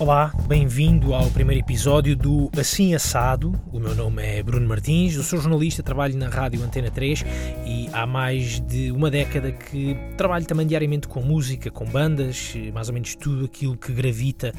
Olá, bem-vindo ao primeiro episódio do Assim Assado. O meu nome é Bruno Martins, eu sou jornalista, trabalho na Rádio Antena 3 e há mais de uma década que trabalho também diariamente com música, com bandas, mais ou menos tudo aquilo que gravita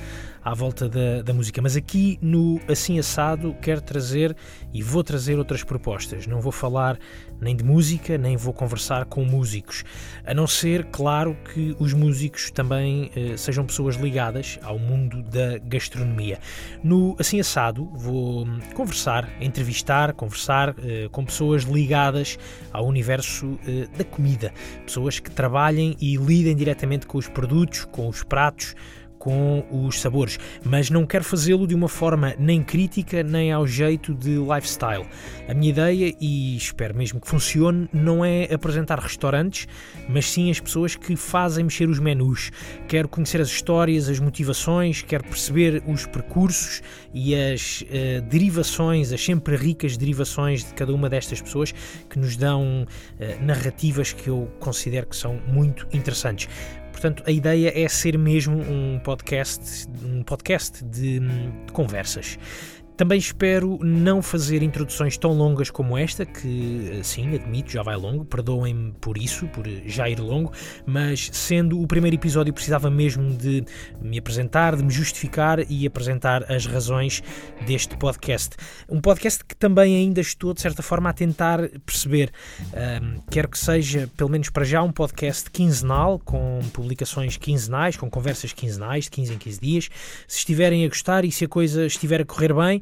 à volta da, da música. Mas aqui no Assim Assado quero trazer e vou trazer outras propostas. Não vou falar nem de música, nem vou conversar com músicos, a não ser, claro, que os músicos também eh, sejam pessoas ligadas ao mundo da gastronomia. No Assim Assado vou conversar, entrevistar, conversar eh, com pessoas ligadas ao universo eh, da comida, pessoas que trabalhem e lidem diretamente com os produtos, com os pratos, com os sabores, mas não quero fazê-lo de uma forma nem crítica nem ao jeito de lifestyle. A minha ideia, e espero mesmo que funcione, não é apresentar restaurantes, mas sim as pessoas que fazem mexer os menus. Quero conhecer as histórias, as motivações, quero perceber os percursos e as uh, derivações, as sempre ricas derivações de cada uma destas pessoas que nos dão uh, narrativas que eu considero que são muito interessantes. Portanto, a ideia é ser mesmo um podcast, um podcast de, de conversas. Também espero não fazer introduções tão longas como esta, que sim, admito, já vai longo, perdoem-me por isso, por já ir longo, mas sendo o primeiro episódio precisava mesmo de me apresentar, de me justificar e apresentar as razões deste podcast. Um podcast que também ainda estou, de certa forma, a tentar perceber. Um, quero que seja, pelo menos para já, um podcast quinzenal, com publicações quinzenais, com conversas quinzenais, de 15 em 15 dias. Se estiverem a gostar e se a coisa estiver a correr bem,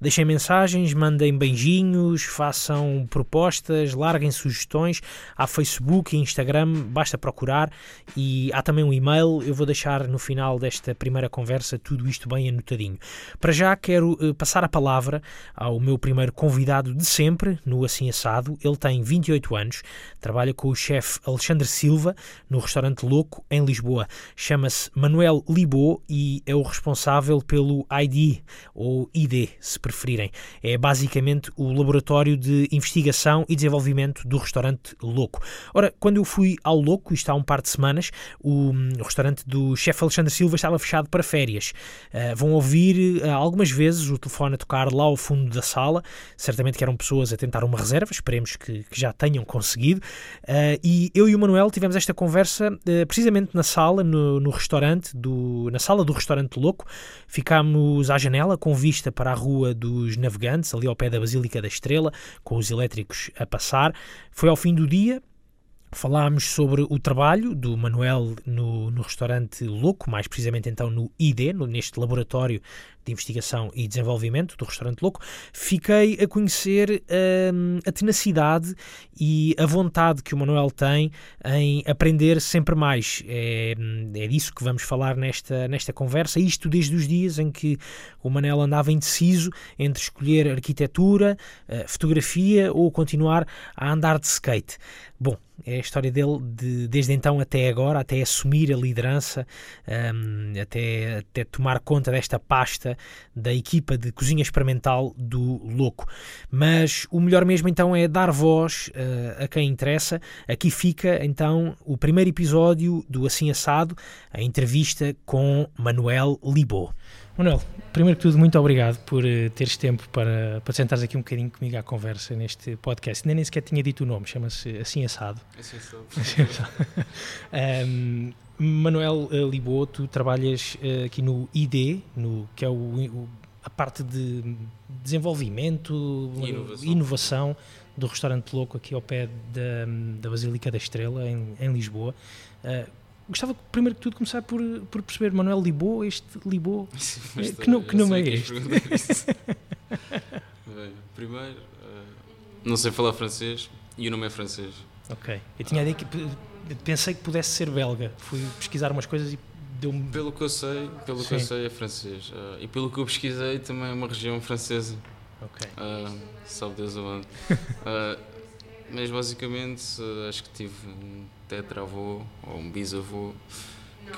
Deixem mensagens, mandem beijinhos, façam propostas, larguem sugestões. Há Facebook e Instagram, basta procurar. E há também um e-mail. Eu vou deixar no final desta primeira conversa tudo isto bem anotadinho. Para já quero uh, passar a palavra ao meu primeiro convidado de sempre, no Assim Assado. Ele tem 28 anos, trabalha com o chefe Alexandre Silva no restaurante Louco em Lisboa. Chama-se Manuel Libô e é o responsável pelo ID ou ID, se preferirem. É basicamente o laboratório de investigação e desenvolvimento do restaurante Louco. Ora, quando eu fui ao Louco, isto há um par de semanas, o, o restaurante do chefe Alexandre Silva estava fechado para férias. Uh, vão ouvir uh, algumas vezes o telefone a tocar lá ao fundo da sala, certamente que eram pessoas a tentar uma reserva, esperemos que, que já tenham conseguido. Uh, e eu e o Manuel tivemos esta conversa precisamente na sala, no, no restaurante, do, na sala do restaurante Louco. Ficámos à janela com vista para a rua dos Navegantes, ali ao pé da Basílica da Estrela, com os elétricos a passar. Foi ao fim do dia, Falámos sobre o trabalho do Manuel no, no restaurante Louco, mais precisamente então no ID, no, neste laboratório de investigação e desenvolvimento do restaurante Louco. Fiquei a conhecer hum, a tenacidade e a vontade que o Manuel tem em aprender sempre mais. É, é disso que vamos falar nesta, nesta conversa. Isto desde os dias em que o Manuel andava indeciso entre escolher arquitetura, eh, fotografia ou continuar a andar de skate. Bom, é a história dele de, desde então até agora, até assumir a liderança, um, até, até tomar conta desta pasta da equipa de cozinha experimental do Louco. Mas o melhor mesmo então é dar voz uh, a quem interessa. Aqui fica então o primeiro episódio do Assim Assado, a entrevista com Manuel Libô. Manuel, primeiro que tudo, muito obrigado por uh, teres tempo para, para sentares aqui um bocadinho comigo à conversa neste podcast. Nem, nem sequer tinha dito o nome, chama-se Assim Assado. Assim Assado. um, Manuel uh, Libô, tu trabalhas uh, aqui no ID, no, que é o, o, a parte de desenvolvimento, inovação. inovação. do restaurante Louco aqui ao pé da, da Basílica da Estrela, em, em Lisboa. Uh, gostava primeiro que tudo começar por, por perceber Manuel Libô, este Libô, eh, que, no, que nome é este? Bem, primeiro, não sei falar francês e o nome é francês. Ok, eu tinha a ideia que pensei que pudesse ser belga, fui pesquisar umas coisas e deu-me... Pelo que eu sei, pelo Sim. que eu sei é francês uh, e pelo que eu pesquisei também é uma região francesa. Ok. Uh, sabe Deus aonde. uh, mas basicamente acho que tive um tetravô ou um bisavô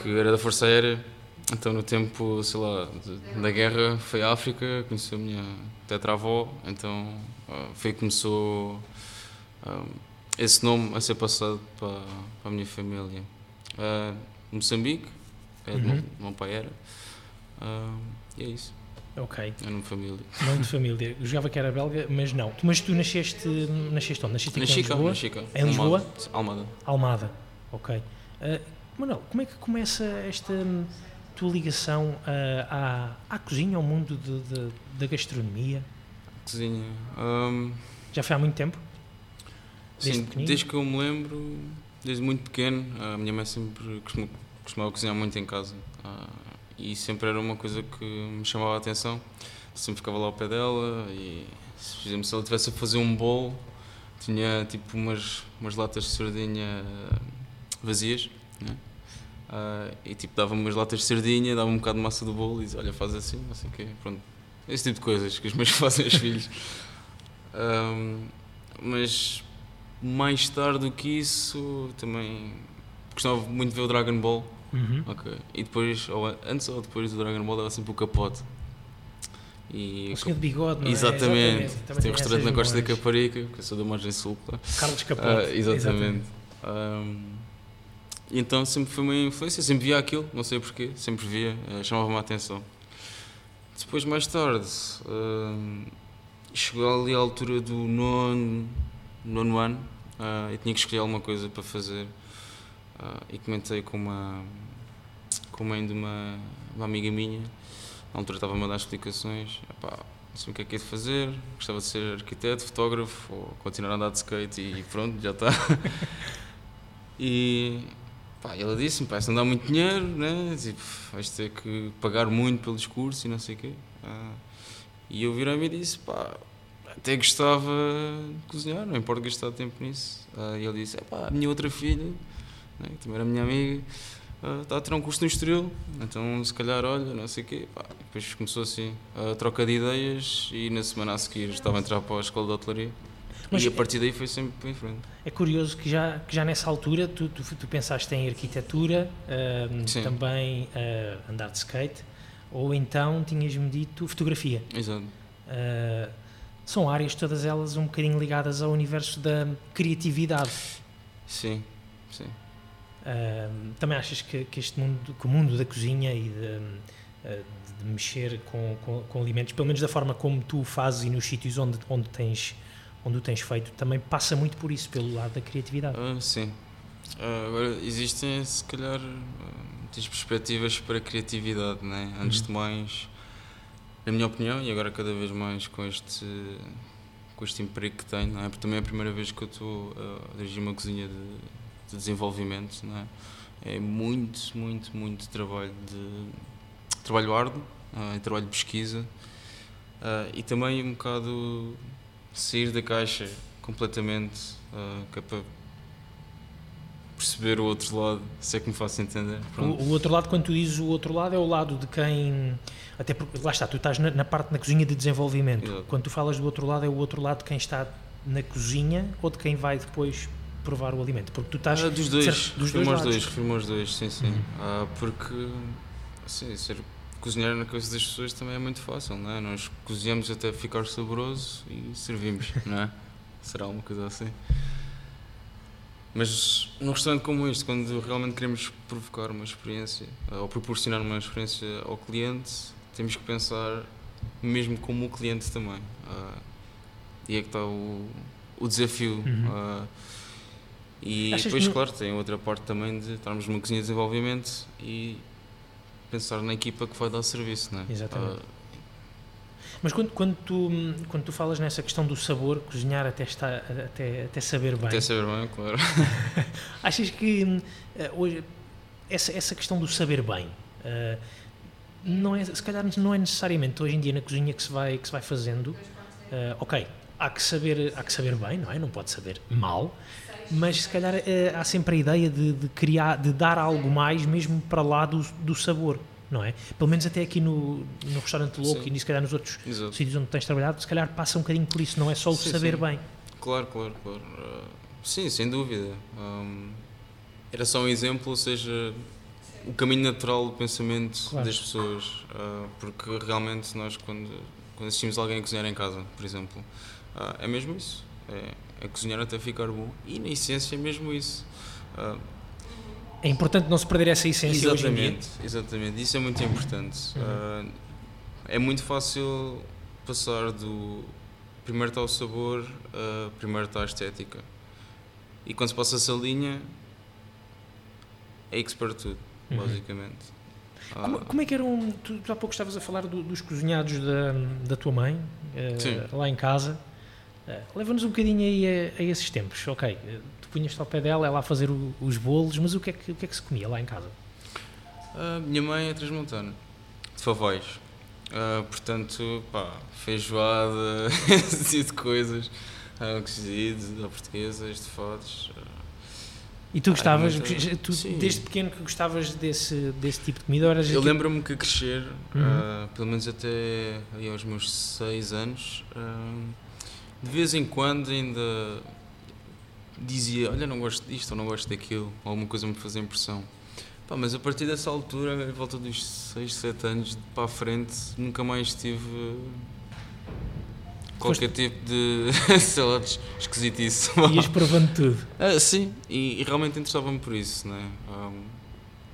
que era da Força Aérea. Então, no tempo, sei lá, de, da guerra, foi à África, conheceu a minha tetravó. Então, uh, foi que começou uh, esse nome a ser passado para, para a minha família. Uh, Moçambique, é uhum. de meu pai era. e é isso. Ok. É nome de família. Nome de família. Eu jogava que era belga, mas não. Mas tu nasceste, nasceste onde? Nasceste aqui em Lisboa? Na Chica. Em Lisboa? Almada. Almada. Ok. Uh, Manuel, como é que começa esta hum, tua ligação uh, à, à cozinha, ao mundo de, de, da gastronomia? Cozinha. Um, Já foi há muito tempo? Desde sim, desde que eu me lembro, desde muito pequeno, a minha mãe sempre costumava, costumava cozinhar muito em casa. Uh, e sempre era uma coisa que me chamava a atenção. Sempre ficava lá ao pé dela e, se, exemplo, se ela tivesse a fazer um bolo, tinha tipo umas, umas latas de sardinha vazias, né? Uh, e tipo dava-me umas latas de sardinha, dava um bocado de massa do bolo e dizia, olha, faz assim, não sei o quê, pronto. Esse tipo de coisas que os meus fazem aos filhos. Um, mas mais tarde do que isso, também gostava muito de ver o Dragon Ball. Uhum. Ok. E depois, ou antes ou depois do Dragon Ball, dava sempre o capote. E, o senhor de bigode, não é? Exatamente. exatamente. Tem um restaurante na Costa da Caparica, que eu sou da Margem Sul, claro. Carlos Capote. Uh, exatamente. exatamente. Um, então sempre foi uma influência, sempre via aquilo, não sei porquê, sempre via, uh, chamava-me a atenção. Depois, mais tarde, uh, chegou ali à altura do nono, nono ano uh, e tinha que escolher alguma coisa para fazer. Uh, e comentei com uma com a mãe de uma, uma amiga minha, na altura estava-me a dar explicações, epá, não sei o que é que é de fazer, gostava de ser arquiteto, fotógrafo, ou continuar a andar de skate e pronto, já está. e pá, ela disse-me, se não dá muito dinheiro, né? tipo, vais ter que pagar muito pelo discurso e não sei o quê. Uh, e eu virei-me e disse, pá, até gostava de cozinhar, não importa gastar tempo nisso. Uh, e ele disse, pá, a minha outra filha né, que também era minha amiga, uh, está a ter um curso no Estoril, então se calhar, olha, não sei o quê. Pá, depois começou assim a troca de ideias e na semana a seguir estava a entrar para a escola de hotelaria. Mas e a partir daí foi sempre em frente. É curioso que já, que já nessa altura tu, tu, tu pensaste em arquitetura, uh, também uh, andar de skate, ou então tinhas-me dito fotografia. Exato. Uh, são áreas todas elas um bocadinho ligadas ao universo da criatividade. Sim, sim. Uh, também achas que, que, este mundo, que o mundo da cozinha e de, uh, de mexer com, com, com, alimentos, pelo menos da forma como tu fazes e nos sítios onde, onde, tens, onde o tens feito, também passa muito por isso, pelo lado da criatividade? Uh, sim. agora, existem, se calhar, muitas perspectivas para a criatividade, né? Antes uhum. de mais, na minha opinião, e agora cada vez mais com este com este emprego que tenho, não é? Porque também é a primeira vez que eu estou a dirigir uma cozinha de de desenvolvimento, não é? É muito, muito, muito trabalho de trabalho árduo, uh, trabalho de pesquisa uh, e também um bocado sair da caixa completamente, uh, que é para perceber o outro lado, se é que me faço entender. O, o, outro lado, quando tu dizes o outro lado, é o lado de quem. Até porque, lá está, tu estás na, na parte da cozinha de desenvolvimento. Exato. Quando tu falas do outro lado, é o outro lado de quem está na cozinha ou de quem vai depois provar o alimento? Porque tu estás. Ah, dos dois, ser, dos dois, aos dois, refiro aos dois, sim, sim. Uhum. Ah, porque assim, ser cozinhar na cabeça das pessoas também é muito fácil, não é? Nós cozinhamos até ficar saboroso e servimos, não é? Será uma coisa assim. Mas num restaurante como este, quando realmente queremos provocar uma experiência ou proporcionar uma experiência ao cliente, temos que pensar mesmo como o cliente também. Uh, e é que está o, o desafio. Uhum. Uh, e Achas depois, claro, tem outra parte também de estarmos numa cozinha de desenvolvimento e pensar na equipa que vai dar serviço, não é? Exatamente. Uh, mas quando, quando, tu, quando tu falas nessa questão do sabor, cozinhar até, está, até, até saber bem. Até saber bem, claro. achas que uh, hoje essa, essa questão do saber bem uh, não é, se calhar não é necessariamente hoje em dia na cozinha que se vai, que se vai fazendo. Uh, ok, há que, saber, há que saber bem, não é? Não pode saber mal, mas se calhar é, há sempre a ideia de, de, criar, de dar algo mais mesmo para lá do, do sabor, não é? Pelo menos até aqui no, no restaurante louco sim. e se calhar nos outros Exato. sítios onde tens trabalhado, se calhar passa um bocadinho por isso, não é só o sim, saber sim. bem. Claro, claro, claro. Uh, sim, sem dúvida. Um, era só um exemplo, ou seja, o caminho natural do pensamento claro. das pessoas, uh, porque realmente nós quando, quando assistimos alguém a cozinhar em casa, por exemplo, uh, é mesmo isso. É, a cozinhar até ficar bom. E na essência é mesmo isso. Uh, É importante não se perder essa essência exatamente, hoje em dia. Exatamente, isso é muito importante. Uhum. Uh, é muito fácil passar do primeiro está o sabor, primeiro está a estética. E quando se passa essa linha, é se perde tudo, uhum. basicamente. Como, ah. como, é que eram. Tu, tu há pouco estavas a falar do, dos cozinhados da, da tua mãe, uh, lá em casa. Uh, Leva-nos um bocadinho aí a, a, esses tempos. Ok, tu punhas-te ao pé dela, ela a fazer o, os bolos, mas o que, é que, o que é que se comia lá em casa? Uh, minha mãe é transmontana, de Favóis. Uh, portanto, pá, feijoada, esse tipo de coisas, uh, cozido, portuguesas, de fotos. E tu gostavas, tu, desde pequeno que gostavas desse, desse tipo de comida? Eu tipo... lembro-me que crescer, uhum. uh, pelo menos até aos meus 6 anos, uh, de vez em quando ainda dizia: Olha, não gosto disto ou não gosto daquilo, ou alguma coisa me fazia impressão. Pá, mas a partir dessa altura, em volta dos 6, 7 anos para a frente, nunca mais tive qualquer tipo de, sei lá, de esquisitice. Ias provando tudo. Ah, sim, e, e realmente interessava-me por isso, né? Um,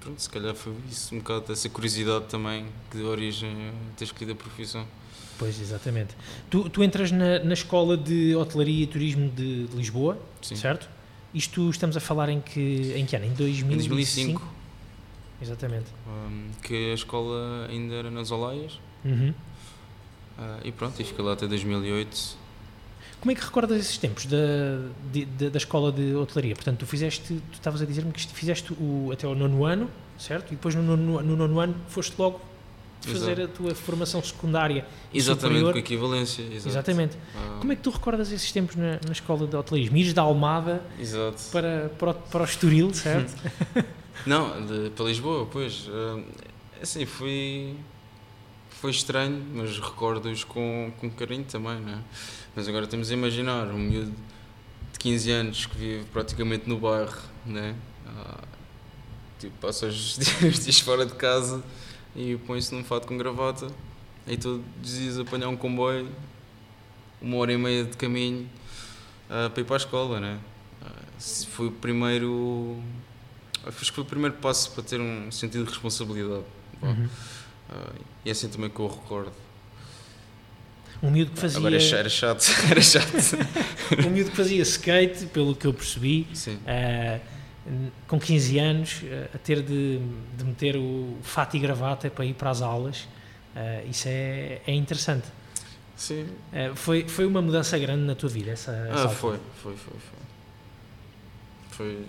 pronto, se calhar foi isso, um bocado dessa curiosidade também que deu origem a ter escolhido a profissão. Pois, exatamente. Tu, tu entras na, na Escola de Hotelaria e Turismo de, de Lisboa, sim. certo? Isto estamos a falar em que, em que ano? Em 2005? Em 2005. Exatamente. Um, que a escola ainda era nas Olaias. Uhum. Uh, e pronto, e fiquei lá até 2008. Como é que recordas esses tempos da, de, de, da escola de hotelaria? Portanto, tu fizeste, tu estavas a dizer-me que fizeste o, até o nono ano, certo? E depois no nono, no nono ano foste logo fazer Exato. a tua formação secundária Exatamente, superior. com equivalência. Exato. Exatamente. Ah. Como é que tu recordas esses tempos na, na escola de hotelaria? Ires da Almada Exato. Para, para, o, para o Estoril, certo? Não, de, para Lisboa, pois. Uh, assim, fui foi estranho, mas recordo-os com, com carinho também, né? Mas agora temos a imaginar um miúdo de 15 anos que vive praticamente no bairro, né? Ah, tipo, passa os dias fora de casa e põe-se num fato com gravata e os dias apanhar um comboio, uma hora e meia de caminho uh, para ir para a escola, né? Uh, foi o primeiro. Acho que foi o primeiro passo para ter um sentido de responsabilidade. Uhum. Uh, e é assim também que eu recordo. Um miúdo que fazia. Agora era chato, era chato. um miúdo que fazia skate, pelo que eu percebi, uh, com 15 anos, uh, a ter de, de, meter o fato e gravata para ir para as aulas. Uh, isso é, é interessante. Sim. foi, foi uma mudança grande na tua vida, essa, essa ah, foi, foi, foi, foi. Foi,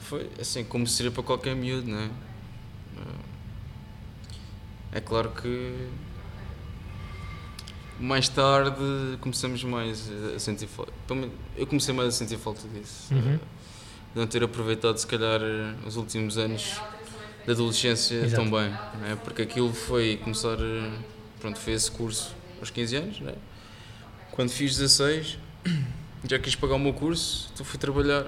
foi assim, como seria para qualquer miúdo, não é? É claro que mais tarde começamos mais a sentir falta. Eu comecei mais a sentir falta disso. Uhum. De não ter aproveitado, se calhar, os últimos anos da adolescência Exato. tão bem. Né? Porque aquilo foi começar. Pronto, foi esse curso aos 15 anos. Né? Quando fiz 16, já quis pagar o meu curso, então fui trabalhar.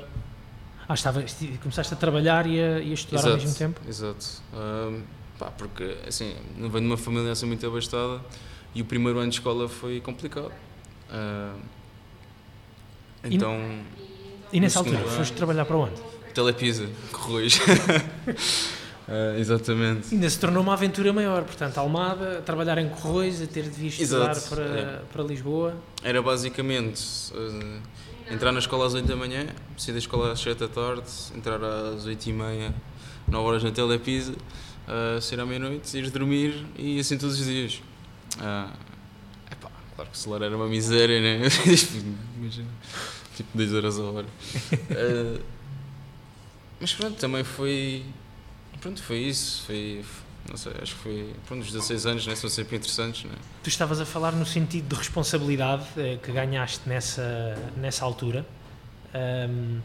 Ah, estava, começaste a trabalhar e a, e a estudar exato, ao mesmo tempo? Exato. Um, Pá, porque assim, não venho de uma família assim muito abastada e o primeiro ano de escola foi complicado. Uh, então. E, e nessa altura, ano, foste trabalhar para onde? Telepisa, Correios. Uh, exatamente. Ainda se tornou uma aventura maior, portanto, Almada, trabalhar em Correios, a ter de vir estudar para, é. para Lisboa. Era basicamente uh, entrar na escola às 8 da manhã, sair da escola às 7 da tarde, entrar às 8 e meia, 9 horas na Telepisa, uh, sair à meia-noite, ir dormir e assim todos os dias. Uh, epá, claro que o salário era uma miséria, né? Imagina, tipo 10 horas a hora. Uh, mas pronto, também foi. Pronto, foi isso. Foi, não sei, acho que foi. Pronto, os 16 anos né, são sempre interessantes. Né? Tu estavas a falar no sentido de responsabilidade eh, que ganhaste nessa, nessa altura. Um,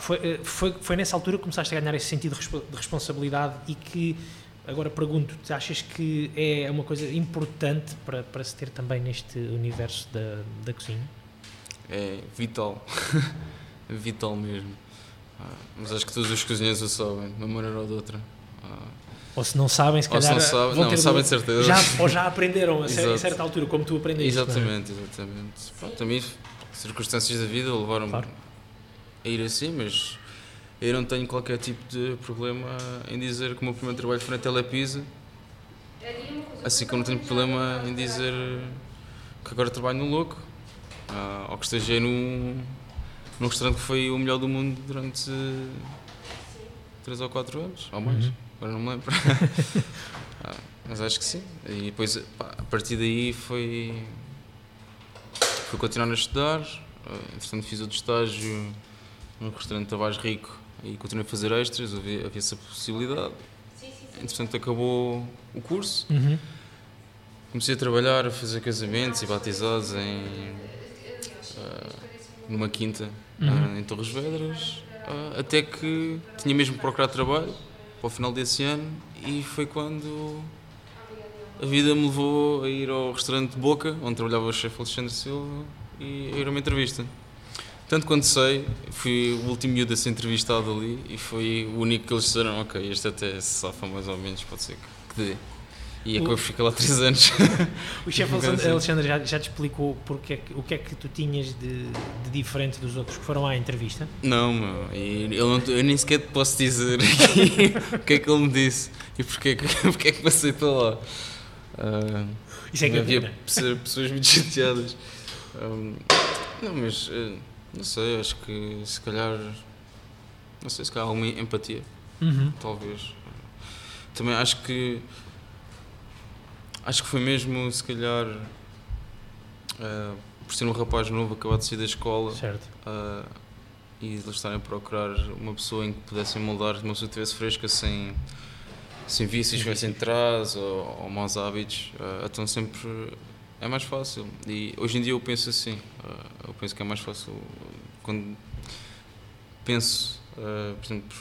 foi, eh, foi, foi nessa altura que começaste a ganhar esse sentido de responsabilidade e que, agora pergunto-te, achas que é uma coisa importante para, para se ter também neste universo da, da cozinha? É vital. vital mesmo. Ah, mas acho que todos os cozinheiros o sabem, de uma maneira ou de outra. Ah, ou se não sabem, se calhar. Ou se não, sabem, não, sabem de certeza. Já, ou já aprenderam a, a certa altura, como tu aprendeste. É? Exatamente, é? exatamente. Pronto, também circunstâncias da vida levaram-me claro a ir assim, mas eu não tenho qualquer tipo de problema em dizer que o meu primeiro trabalho foi na Telepisa, assim como não tenho problema em dizer que agora trabalho no Louco, uh, ou que esteja num, num restaurante que foi o melhor do mundo durante 3 ou 4 anos, ou mais, uhum. agora não me lembro. ah, mas acho que sim. E depois, pá, a partir daí foi. Fui continuar a estudar, uh, entretanto fiz outro estágio num restaurante Tavares Rico e continuei a fazer extras, havia, havia essa possibilidade. Entretanto acabou o curso, uhum. comecei a trabalhar, a fazer casamentos e batizados em, uh, numa quinta uhum. uh, em Torres Vedras, uh, até que tinha mesmo procurado trabalho para o final desse ano e foi quando a vida me levou a ir ao restaurante Boca, onde trabalhava o chefe Alexandre Silva, e a ir a uma entrevista. Tanto quanto sei, fui o último miúdo a ser entrevistado ali e foi o único que eles disseram: Ok, este até se safa mais ou menos, pode ser que dê. E acabou por ficar lá 3 anos. o chefe Alexandre já, já te explicou porque é o que é que tu tinhas de, de, diferente dos outros que foram à entrevista? Não, meu, eu, não, eu nem sequer te posso dizer o que é que ele me disse e porque é que, porque é que passei para lá. Uh, Isso é que havia pessoas muito chateadas. Um, não, mas. Uh, não sei, acho que se calhar. Não sei, se calhar alguma empatia. Uhum. Talvez. Também acho que. Acho que foi mesmo, se calhar. Uh, por ser um rapaz novo, acabado de sair da escola. Certo. Uh, e eles estarem a procurar uma pessoa em que pudessem moldar, uma pessoa que estivesse fresca, sem, sem vícios, sem trás ou, ou maus hábitos. Uh, então sempre é mais fácil. E hoje em dia eu penso assim. eu penso que é mais fácil quando penso, uh, por exemplo,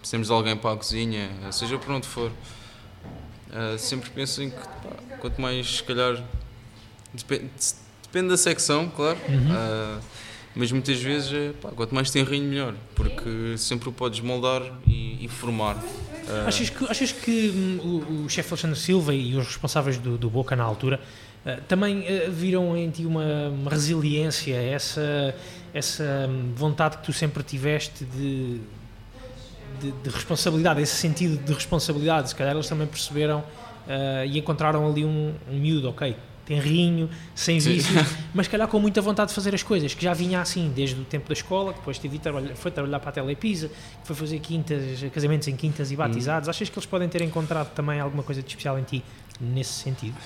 precisamos de alguém para a cozinha, seja por onde for, uh, sempre penso em que pá, quanto mais, se calhar, depende, depende da secção, claro, uhum. uh, mas muitas vezes pá, quanto mais tem rinho, melhor, porque sempre o podes moldar e, e formar. Achas que, achas que um, o, o chefe Alexandre Silva e os responsáveis do, do Boca na altura também uh, viram em ti uma, uma resiliência, essa essa hum, vontade que tu sempre tiveste de, de, de responsabilidade, esse sentido de responsabilidade. Se calhar eles também perceberam uh, e encontraram ali um, um miúdo, ok, tem rinho, sem vícios, mas calhar com muita vontade de fazer as coisas, que já vinha assim desde o tempo da escola, que depois tive trabalhar, foi trabalhar para a Telepisa, que foi fazer quintas, casamentos em quintas e batizados. Hum. Achas que eles podem ter encontrado também alguma coisa de especial em ti nesse sentido?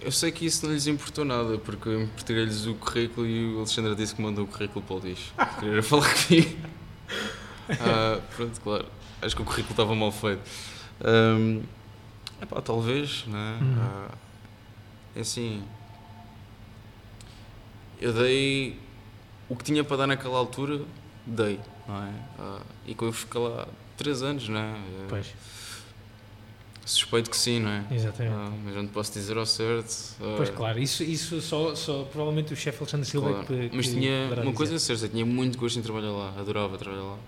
Eu sei que isso não lhes importou nada, porque eu emprestei-lhes o currículo e o Alexandre disse que mandou o currículo para o lixo. Queria falar comigo. Ah, pronto, claro. Acho que o currículo estava mal feito. Um, epá, talvez, né? Uhum. Ah, é assim. Eu dei o que tinha para dar naquela altura, dei, não é? Ah, e quando eu fiquei lá 3 anos, não é? Pois Suspeito que sim, não é? Exatamente. Ah, mas não te posso dizer ao certo. Ah, pois claro, isso, isso só, só provavelmente o chefe Alexandre Silva claro. que, que, Mas tinha uma coisa certa, tinha muito gosto em trabalhar lá, adorava trabalhar lá.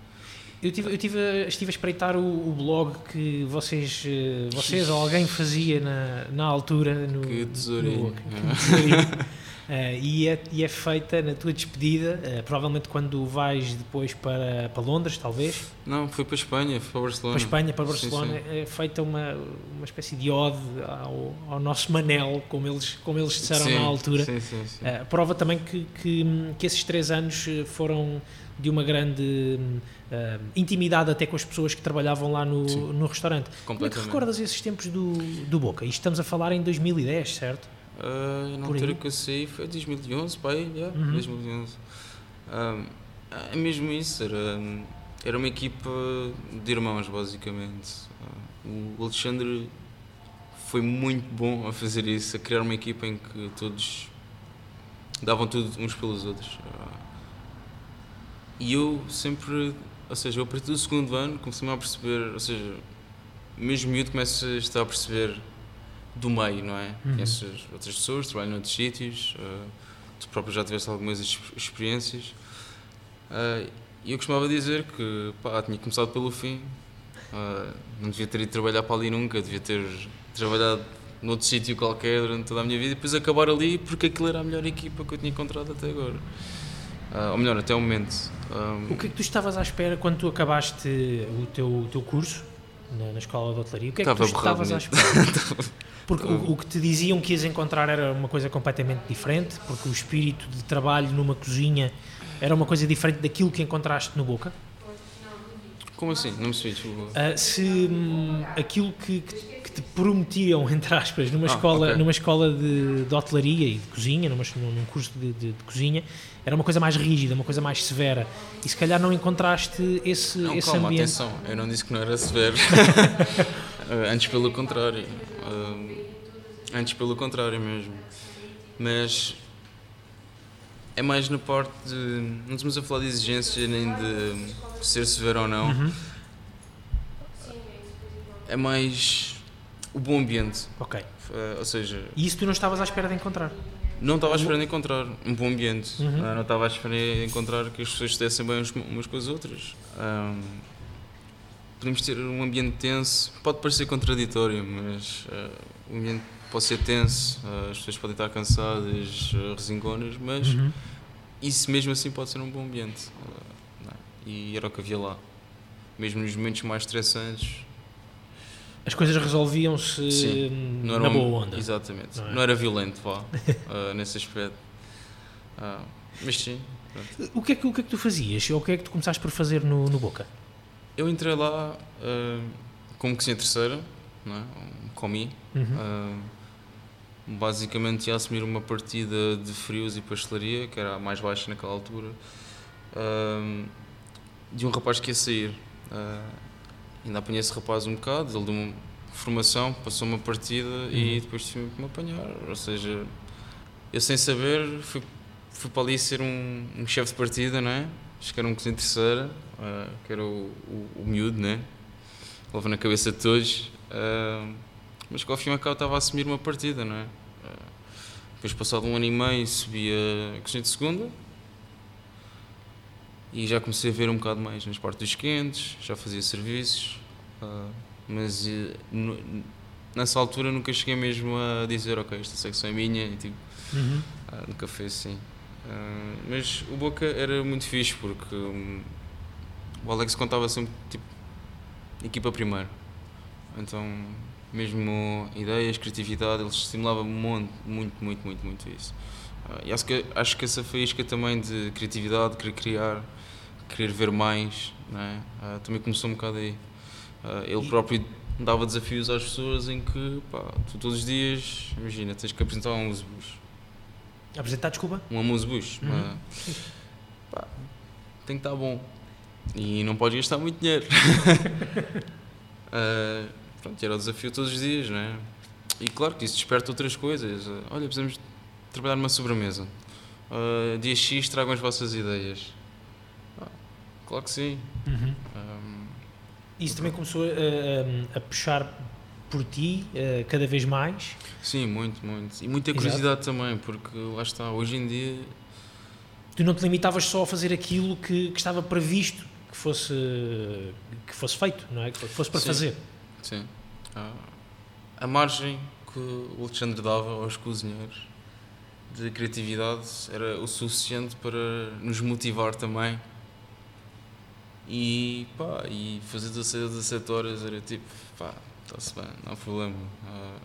Eu, tive, eu tive, estive a espreitar o, o blog que vocês, eh, vocês ou alguém fazia na, na altura no. Que tesourinho. No, que tesourinho. Uh, e, é, e, é, feita na tua despedida, uh, provavelmente quando vais depois para, para Londres, talvez? Não, foi para a Espanha, foi para Barcelona. Para Espanha, para Barcelona, sim, sim. é feita uma, uma espécie de ode ao, ao nosso Manel, como eles, como eles disseram sim, na altura. Uh, prova também que, que, que, esses três anos foram de uma grande intimidade até com as pessoas que trabalhavam lá no, no restaurante. Como é que recordas esses tempos do, do Boca? Isto estamos a falar em 2010, certo? Uh, na altura que eu saí foi 2011, pai, yeah, uhum. 2011. Um, é mesmo isso, era, era uma equipa de irmãos, basicamente. Uh, o Alexandre foi muito bom a fazer isso, a criar uma equipa em que todos davam tudo uns pelos outros. Uh, e eu sempre, ou seja, eu a partir do segundo ano comecei a perceber, ou seja, mesmo miúdo começa a estar a perceber do meio, não é? Uhum. Conheces outras pessoas, trabalham noutros sítios, uh, tu próprio já tiveste algumas experiências. Uh, e eu costumava dizer que pá, tinha começado pelo fim, uh, não devia ter ido trabalhar para ali nunca, devia ter trabalhado noutro sítio qualquer durante toda a minha vida e depois acabar ali porque aquilo era a melhor equipa que eu tinha encontrado até agora. Uh, ou melhor, até o momento. Um, o que é que tu estavas à espera quando tu acabaste o teu, o teu curso na, na escola de hotelaria? O que é que tu estavas à espera? Porque o, o, que te diziam que ias encontrar era uma coisa completamente diferente, porque o espírito de trabalho numa cozinha era uma coisa diferente daquilo que encontraste no Boca? Como assim? Não me sei. Uh, se hum, aquilo que, que, te prometiam, entre aspas, numa ah, escola, okay. numa escola de, de, hotelaria e de cozinha, numa, num curso de, de, de, cozinha, era uma coisa mais rígida, uma coisa mais severa. E se calhar não encontraste esse, não, esse calma, ambiente. atenção, eu não disse que não era severo. Antes pelo contrário. Uh, antes pelo contrário mesmo. Mas é mais na parte de. Não estamos a falar de exigências nem de ser severo ou não. Uhum. É mais o bom ambiente. Ok. Uh, ou seja. E isso tu não estavas à espera de encontrar? Não estava à espera de encontrar um bom ambiente. Uhum. Uh, não estava à espera de encontrar que as pessoas estivessem bem umas com as outras. Um, podemos ter um ambiente tenso, pode parecer contraditório, mas uh, o ambiente pode ser tenso, as pessoas podem estar cansadas, resingonas, mas uhum. isso mesmo assim pode ser um bom ambiente. Uh, e era o que havia lá. Mesmo nos momentos mais estressantes. As coisas resolviam-se na boa onda. Exatamente. Não, é? não era violento, vá, nesse aspecto. mas sim. O que, é que, o que é que tu fazias? Ou o que é que tu começaste por fazer no, no Boca? Eu entrei lá como cozinha terceira, não é? comi. Uhum basicamente ia assumir uma partida de frios e pastelaria, que era a mais baixa naquela altura, uh, de um rapaz que ia sair. Uh, ainda apanhei esse rapaz um bocado, ele deu uma formação, passou uma partida uhum. e depois tive que me apanhar. Ou seja, eu sem saber fui, fui para ali ser um, um chefe de partida, não é? Acho que era um cozinho terceira, uh, que era o, o, o miúdo, né? Leva na cabeça de todos. Uh, mas que ao fim e ao cabo estava a assumir uma partida, não é? Depois, passado um ano e meio, subi a cozinha de segunda e já comecei a ver um bocado mais nas partes dos quentes, já fazia serviços, uh, mas uh, nessa altura nunca cheguei mesmo a dizer, ok, esta secção é minha, e, tipo, uhum. uh, nunca foi assim. mas o Boca era muito fixe porque um, o Alex contava sempre tipo equipa primeiro, então mesmo ideias, criatividade, ele estimulava muito, muito, muito, muito, muito isso. Uh, e acho que, acho que essa faísca também de criatividade, querer criar, querer ver mais, né? Uh, também começou um bocado aí. Uh, ele próprio dava desafios às pessoas em que, pá, tu todos os dias, imagina, tens que apresentar um musebus. Apresentar, desculpa? Um musebus. Uhum. Pá, tem que estar bom. E não podes gastar muito dinheiro. uh, pronto, era o desafio todos os dias, não é? E claro que isso desperta outras coisas. Olha, precisamos trabalhar numa sobremesa. Uh, dia X tragam as vossas ideias. Claro que sim. Uhum. Um, isso também começou a, a, puxar por ti uh, cada vez mais? Sim, muito, muito. E muita curiosidade Exato. também, porque lá está, hoje em dia. Tu não te limitavas só a fazer aquilo que, que estava previsto que fosse, que fosse feito, não é? Que fosse para sim. fazer. Sim. Ah, a margem que o Alexandre dava aos cozinheiros de criatividade era o suficiente para nos motivar também. E pá, e fazer 16 17 horas era tipo, pá, está-se bem, não há problema. Ah,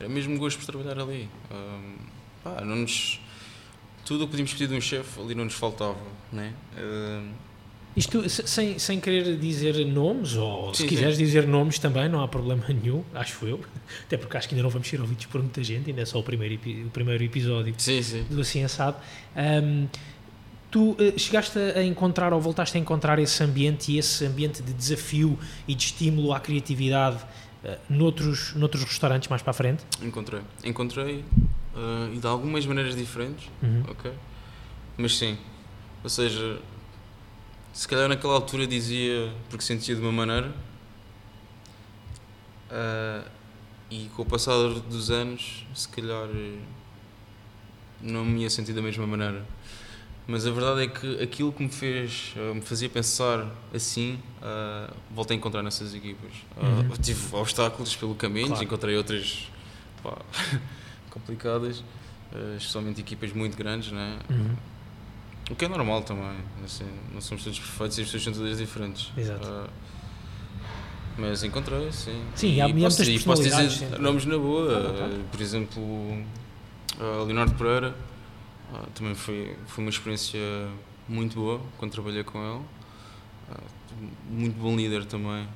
era mesmo gosto por trabalhar ali. Ah, pá, não nos, tudo o que podíamos pedir de um chefe ali não nos faltava, né? Isto sem, sem querer dizer nomes, ou sim, se quiseres sim. dizer nomes também, não há problema nenhum, acho eu. Até porque acho que ainda não vamos ser ouvidos por muita gente, ainda é só o primeiro, o primeiro episódio sim, do Assim Assado. Um, tu uh, chegaste a encontrar ou voltaste a encontrar esse ambiente e esse ambiente de desafio e de estímulo à criatividade uh, noutros, noutros restaurantes mais para a frente? Encontrei. Encontrei uh, e de algumas maneiras diferentes, uhum. ok? Mas sim. Ou seja, se calhar naquela altura dizia porque sentia de uma maneira uh, e com o passar dos anos se calhar não me ia sentir da mesma maneira mas a verdade é que aquilo que me fez uh, me fazia pensar assim uh, voltei a encontrar nessas equipas uhum. tive obstáculos pelo caminho claro. encontrei outras pá, complicadas especialmente equipas muito grandes né? Uhum O que é normal também, assim, não somos todos perfeitos e as pessoas são todas diferentes. Exato. Uh, mas encontrei, sim. Sim, e há posso, muitas posso dizer sim. nomes na boa, uh, por exemplo, uh, Leonardo Pereira, uh, também foi, foi uma experiência muito boa quando trabalhei com ele. muito bom líder também.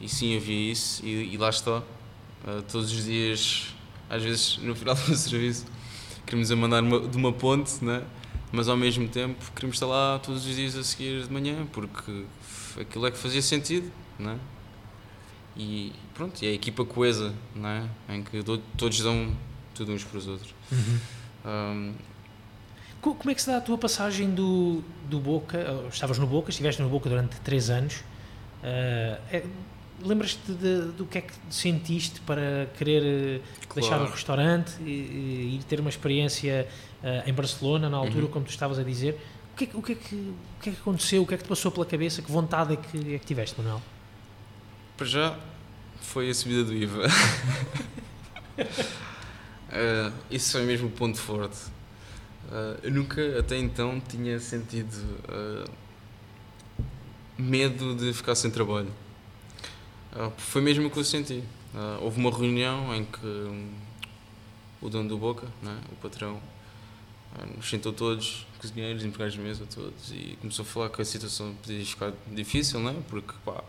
e sim, havia isso, e, e lá está. todos os dias, às vezes no final do serviço, queremos a mandar uma, de uma ponte, né? mas ao mesmo tempo queremos estar lá todos os dias a seguir de manhã, porque aquilo é que fazia sentido, né? E pronto, e é a equipa coesa, não é? Em que todos dão tudo uns para os outros. Uhum. Um, como é que se dá a tua passagem do, do Boca? Estavas no Boca, estiveste no Boca durante três anos. Uh, é, Lembras-te do que é que sentiste para querer claro. deixar o restaurante e, e, ir ter uma experiência uh, em Barcelona, na altura, uhum. como tu estavas a dizer? O que, é, o, que é que, o que é que aconteceu? O que é que te passou pela cabeça? Que vontade é que, é que tiveste, Manuel? Para já foi a subida do IVA. uh, isso foi mesmo o ponto forte. Uh, eu nunca até então tinha sentido uh, medo de ficar sem trabalho. foi mesmo o que eu senti. houve uma reunião em que um, o dono do Boca, né, o patrão, nos sentou todos, cozinheiros, empregados de mesa, todos, e começou a falar que a situação podia ficar difícil, né, porque pá,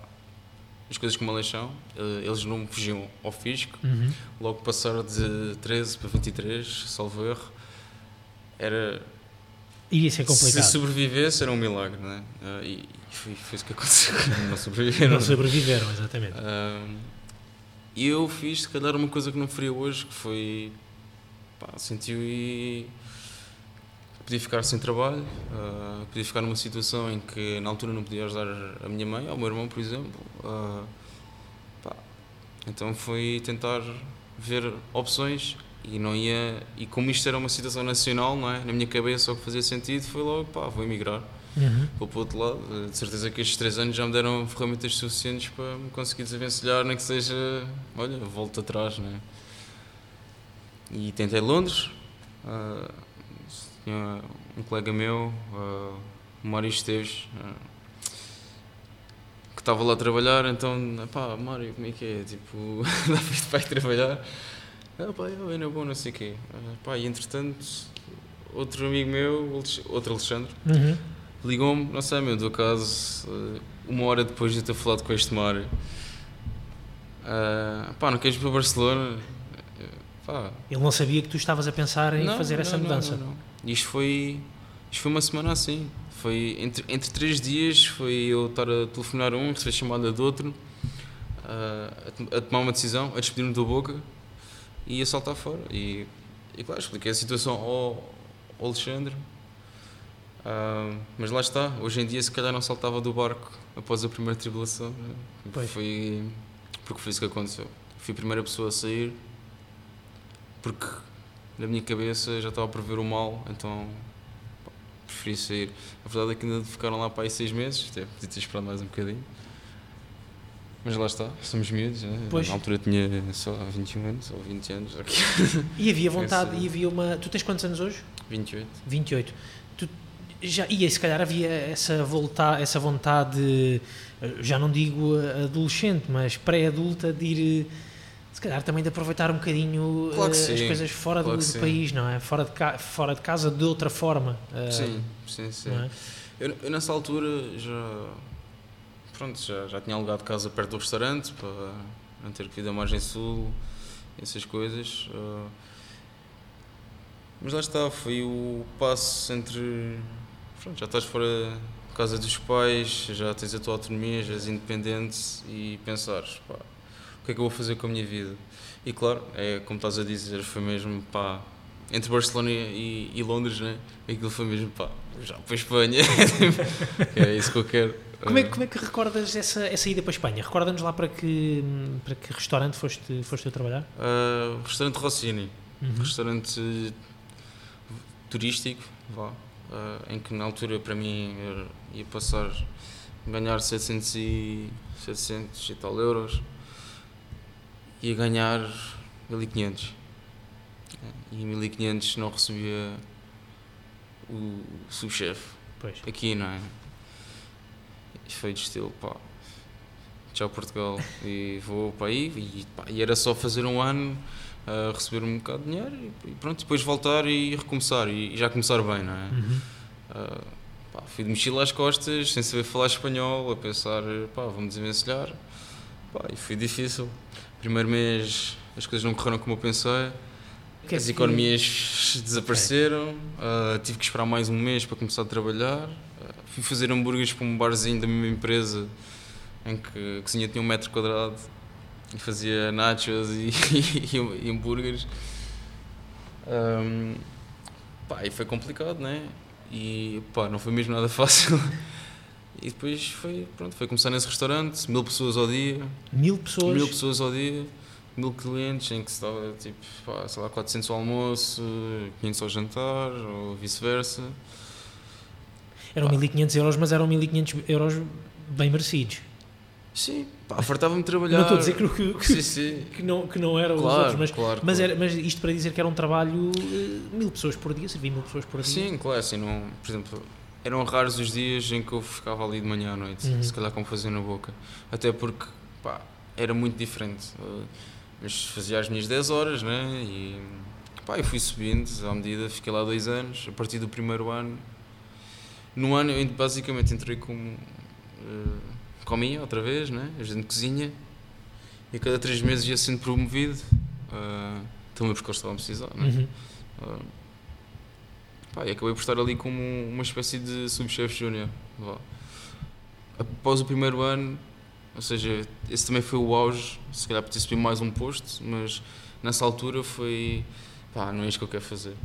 as coisas como elas são, eh, eles não fugiam ao fisco, uhum. logo passaram de 13 para 23, salvo erro, era... Iria ser complicado. Se sobrevivesse era um milagre, não é? Uh, e foi, foi isso que aconteceu, não sobreviveram. não sobreviveram, exatamente. Uh, e eu fiz, se calhar, uma coisa que não faria hoje, que foi, pá, sentiu e podia ficar sem trabalho, uh, podia ficar numa situação em que na altura não podia ajudar a minha mãe, ou o meu irmão, por exemplo. Uh, então foi tentar ver opções e não ia e como isto era uma situação nacional, não é? Na minha cabeça o que fazia sentido foi logo, pá, vou emigrar. Uhum. Vou para o outro lado. De certeza que estes três anos já me deram ferramentas suficientes para me conseguir desenvencilhar, nem que seja, olha, volta atrás, não é? E tentei Londres. Uh, tinha um colega meu, uh, o Mário Esteves, uh, que estava lá a trabalhar, então, pá, Mário, como é que é? Tipo, dá para ir trabalhar? Ah, pá, é, é bom, não sei o quê. Uh, pá, e entretanto, outro amigo meu, outro Alexandre, uhum. ligou-me, não sei, meu, do acaso, uma hora depois de eu ter falado com este Mário. Uh, pá, não queres ir para Barcelona? Pá. Ele não sabia que tu estavas a pensar em não, fazer essa não, mudança. Não, isto foi, isto foi uma semana assim. Foi entre, entre três dias foi eu estar a telefonar a um, receber chamada de outro, a, a tomar uma decisão, a despedir-me da boca e a saltar fora. E, e claro, expliquei a situação ao, ao Alexandre. Uh, mas lá está, hoje em dia se calhar não saltava do barco após a primeira tribulação. Né? Foi, porque foi isso que aconteceu. Fui a primeira pessoa a sair porque na minha cabeça já estava a prever o mal, então pá, preferi sair. A verdade é que ainda ficaram lá para aí seis meses, até podia ter esperado mais um bocadinho. Mas lá está, somos miúdos, né? Pois. na altura tinha só 21 anos ou 20 anos. E havia vontade, e havia uma. Tu tens quantos anos hoje? 28. 28. Tu já, e se calhar havia essa, volta, essa vontade, já não digo adolescente, mas pré-adulta, de ir se calhar também de aproveitar um bocadinho claro uh, as coisas fora claro do, do país, não é? Fora de, ca fora de casa de outra forma. Uh, sim, sim, sim. É? Eu, eu, nessa altura já, pronto, já, já tinha alugado casa perto do restaurante para não ter que ir da margem sul, essas coisas. Uh, mas lá está, foi o passo entre. Pronto, já estás fora de casa dos pais, já tens a tua autonomia, já és independente e pensares, pá, o que é que eu vou fazer com a minha vida? E claro, é como estás a dizer, foi mesmo pá, entre Barcelona e, e Londres, né? Aquilo foi mesmo pá, já para a Espanha. é isso que eu quero. Como é, como é que recordas essa, essa ida para a Espanha? Recorda-nos lá para que, para que restaurante foste, foste a trabalhar? Uh, restaurante Rossini, uhum. restaurante turístico, vá, uh, em que na altura para mim ia passar ganhar 700 e, 700 e tal euros ia ganhar 1500. E 1500 não recebia o subchefe. Aqui, não é? E foi de estilo, pá, tchau Portugal. E vou para aí. E, pá, e era só fazer um ano, uh, receber um bocado de dinheiro e, pronto, depois voltar e recomeçar. E, já começar bem, não é? Uhum. Uh, pá, fui de mochila às costas, sem saber falar espanhol, a pensar, pá, vamos desenvencilhar. Pá, e foi difícil. Primeiro mês as coisas não correram como eu pensei. Que As economias desapareceram, uh, tive que esperar mais um mês para começar a trabalhar. Fui fazer hambúrgueres para um barzinho da mesma empresa em que a cozinha tinha um metro quadrado e fazia nachos e, e, e hambúrgueres. Um, pá, e foi complicado, né? E pá, não foi mesmo nada fácil. E depois foi, pronto, foi começar nesse restaurante, mil pessoas ao dia. Mil pessoas? Mil pessoas ao dia mil clientes em que se dava tipo, pá, sei lá, 400 ao almoço, 500 ao jantar ou vice-versa. Eram 1500 euros, mas eram 1500 euros bem merecidos. Sim, pá, fartava-me trabalhar. Não estou a dizer que, que, que, sim, sim. que não, que não eram claro, os outros, mas, claro, mas, claro. Era, mas isto para dizer que era um trabalho uh, mil pessoas por dia, servia mil pessoas por dia. Sim, claro, assim, não, por exemplo, eram raros os dias em que eu ficava ali de manhã à noite, uhum. se calhar como fazia na boca. Até porque, pá, era muito diferente. Mas fazia as minhas 10 horas, né? E pá, eu fui subindo à medida, fiquei lá dois anos. A partir do primeiro ano, no ano eu basicamente entrei como uh, comia outra vez, né? Ajudante de cozinha, e a cada três meses ia sendo promovido. Uh, também porque eles estavam a precisar, né? Uhum. Uh, pá, e acabei por estar ali como uma espécie de subchefe júnior. Após o primeiro ano, ou seja, esse também foi o auge, se calhar podia subir mais um posto, mas nessa altura foi, pá, não é isto que eu quero fazer.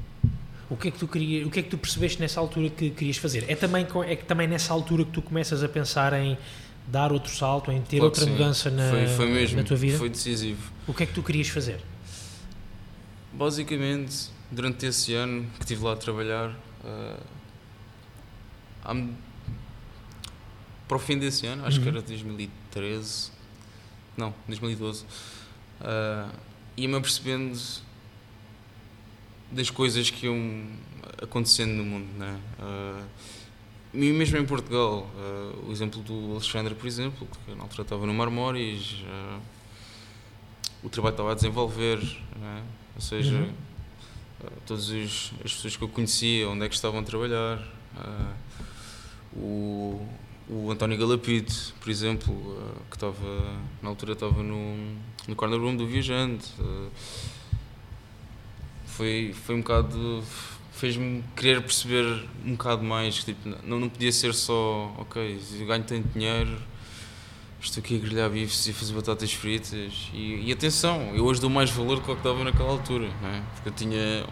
O que é que tu querias, o que é que tu percebeste nessa altura que querias fazer? É também é que também nessa altura que tu começas a pensar em dar outro salto, em ter claro outra mudança na, foi, foi mesmo, na tua vida? Foi decisivo. O que é que tu querias fazer? Basicamente, durante esse ano que estive lá a trabalhar, uh, para o fim desse ano, acho uhum. que era 2013, não, 2012, uh, ia-me apercebendo das coisas que iam acontecendo no mundo, né? Uh, e mesmo em Portugal, uh, o exemplo do Alexandre, por exemplo, que na altura estava no Marmóris, uh, o trabalho estava a desenvolver, né? ou seja, uhum. uh, todas as, as, pessoas que eu conhecia, onde é que estavam a trabalhar, o, o António Galapito, por exemplo, que estava na altura estava no, no corner room do viajante. Foi, foi um bocado. fez-me querer perceber um bocado mais. Tipo, não, não podia ser só, ok, eu ganho tanto dinheiro, estou aqui a grelhar bifes e fazer batatas fritas. E, e atenção, eu hoje dou mais valor do que estava naquela altura, é? porque eu tinha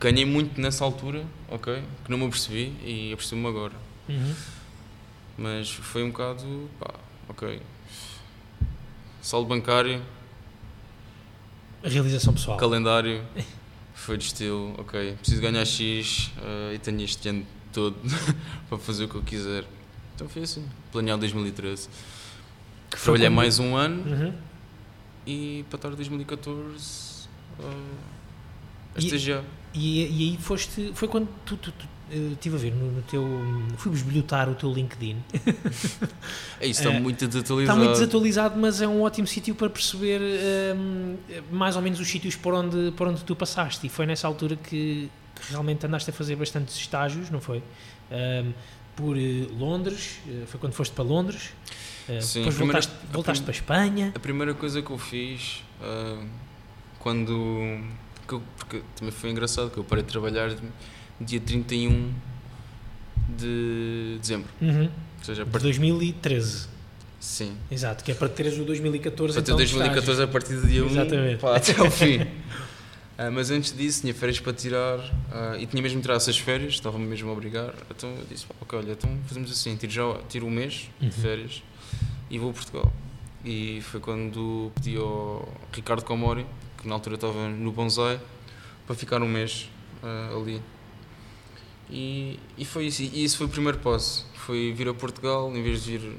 ganhei muito nessa altura, ok? Que não me apercebi e apercebi-me agora. Uhum. Mas foi um bocado, pá, ok. Saldo bancário. A realização pessoal. Calendário. Foi de estilo, ok, preciso ganhar X uh, e tenho este ano todo para fazer o que eu quiser. Então foi assim, planear 2013. Que Trabalhei mais um ano uhum. e para estar 2014 uh, a estagiar. E, e aí foste, foi quando tu, tu, tu uh, estive a ver no, no teu. Fui esbilhotar o teu LinkedIn. É isso, está uh, muito desatualizado. Está muito desatualizado, mas é um ótimo sítio para perceber uh, mais ou menos os sítios por onde, por onde tu passaste. E foi nessa altura que, que realmente andaste a fazer bastantes estágios, não foi? por Londres, foi quando foste para Londres. Sim, depois primeira, voltaste, voltaste para a Espanha. A primeira coisa que eu fiz quando que eu, porque também foi engraçado que eu parei de trabalhar dia 31 de dezembro. Uhum. Ou seja, part... De 2013. Sim. Exato, que é para teres o 2014 Para ter então, 2014 a partir do dia 1 pá, até ao fim. uh, mas antes disso tinha férias para tirar uh, e tinha mesmo de tirar essas férias, estava-me mesmo a obrigar. Então eu disse: Ok, olha, então fazemos assim, tiro, já, tiro um mês uhum. de férias e vou a Portugal. E foi quando pedi ao Ricardo Comori, que na altura estava no Bonsai, para ficar um mês uh, ali. E, e foi isso. E isso foi o primeiro passo. Foi vir a Portugal, em vez de vir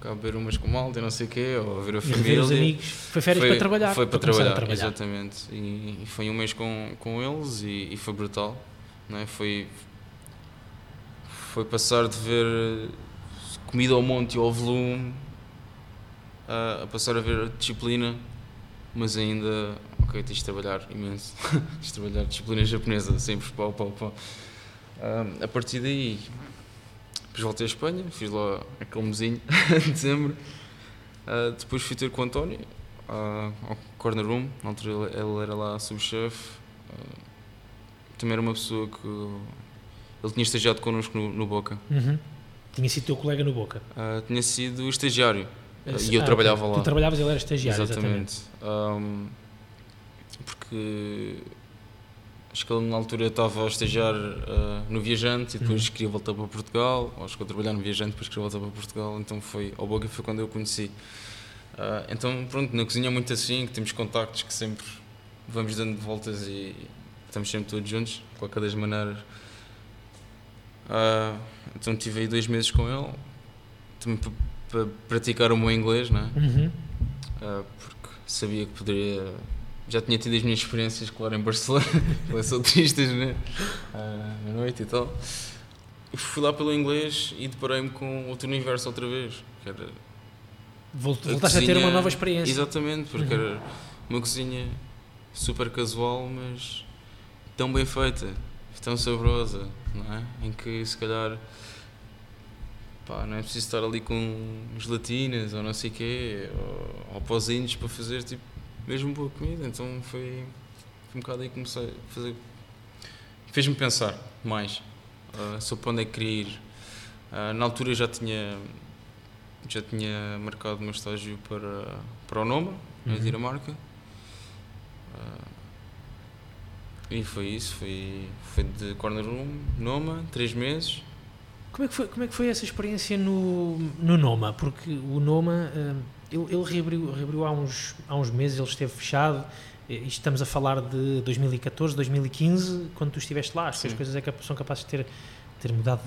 cá beber umas com malta e não sei o quê, ou ver a família. Ver os amigos. Foi férias foi, para trabalhar. Foi para, para trabalhar, trabalhar, exatamente. E, e, foi um mês com, com eles e, e foi brutal. Não é? Foi, foi passar de ver comida ao monte e ao volume a, a passar a ver a disciplina, mas ainda, ok, tens de trabalhar imenso, tens de trabalhar disciplina japonesa, sempre pau, pau, pau. Uh, a partir daí, depois voltei à Espanha, fiz lá aquele mesinho de dezembro. Uh, depois fui ter com o António uh, ao Corner Room, na altura ele, era lá subchefe. também era uma pessoa que. Ele tinha estagiado connosco no, no Boca. Uhum. Tinha sido teu colega no Boca? tinha sido estagiário. E eu ah, trabalhava lá. Tu trabalhavas e ele era estagiário, exatamente. exatamente. Um, porque acho que ele na altura estava a estagiar uh, no Viajante e depois uhum. queria voltar para Portugal. Acho que eu trabalhar no Viajante depois queria voltar para Portugal. Então foi ao Boga foi quando eu o conheci. Uh, então pronto, na cozinha é muito assim, que temos contactos que sempre vamos dando voltas e estamos sempre todos juntos, de qualquer das maneiras. Uh, então tive aí dois meses com ele. Também para praticar o meu inglês, não é? Uhum. Uh, porque sabia que poderia. Já tinha tido as minhas experiências, claro, em Barcelona, sou tristes, né? Uh, à noite e tal. E fui lá pelo inglês e deparei-me com outro universo outra vez. Que era Voltaste a, cozinha, a ter uma nova experiência. Exatamente, porque uhum. era uma cozinha super casual, mas tão bem feita, tão saborosa, não é? Em que se calhar pá, não é preciso estar ali com gelatinas ou não sei o quê, ou, ou pozinhos para fazer tipo, mesmo boa comida. Então foi, foi um bocado aí que comecei a fazer. fez-me pensar mais uh, sobre onde é que queria ir. Uh, na altura já tinha já tinha marcado o meu estágio para, para o Noma, uhum. na Dinamarca. Uh, e foi isso, foi, foi de Corner Room, Noma, três meses. Como é que foi, como é que foi essa experiência no, no Noma? Porque o Noma, uh, ele, ele reabriu, reabriu há, uns, há uns meses, ele esteve fechado. Estamos a falar de 2014, 2015, quando tu estiveste lá. As coisas é que são capazes de ter, ter mudado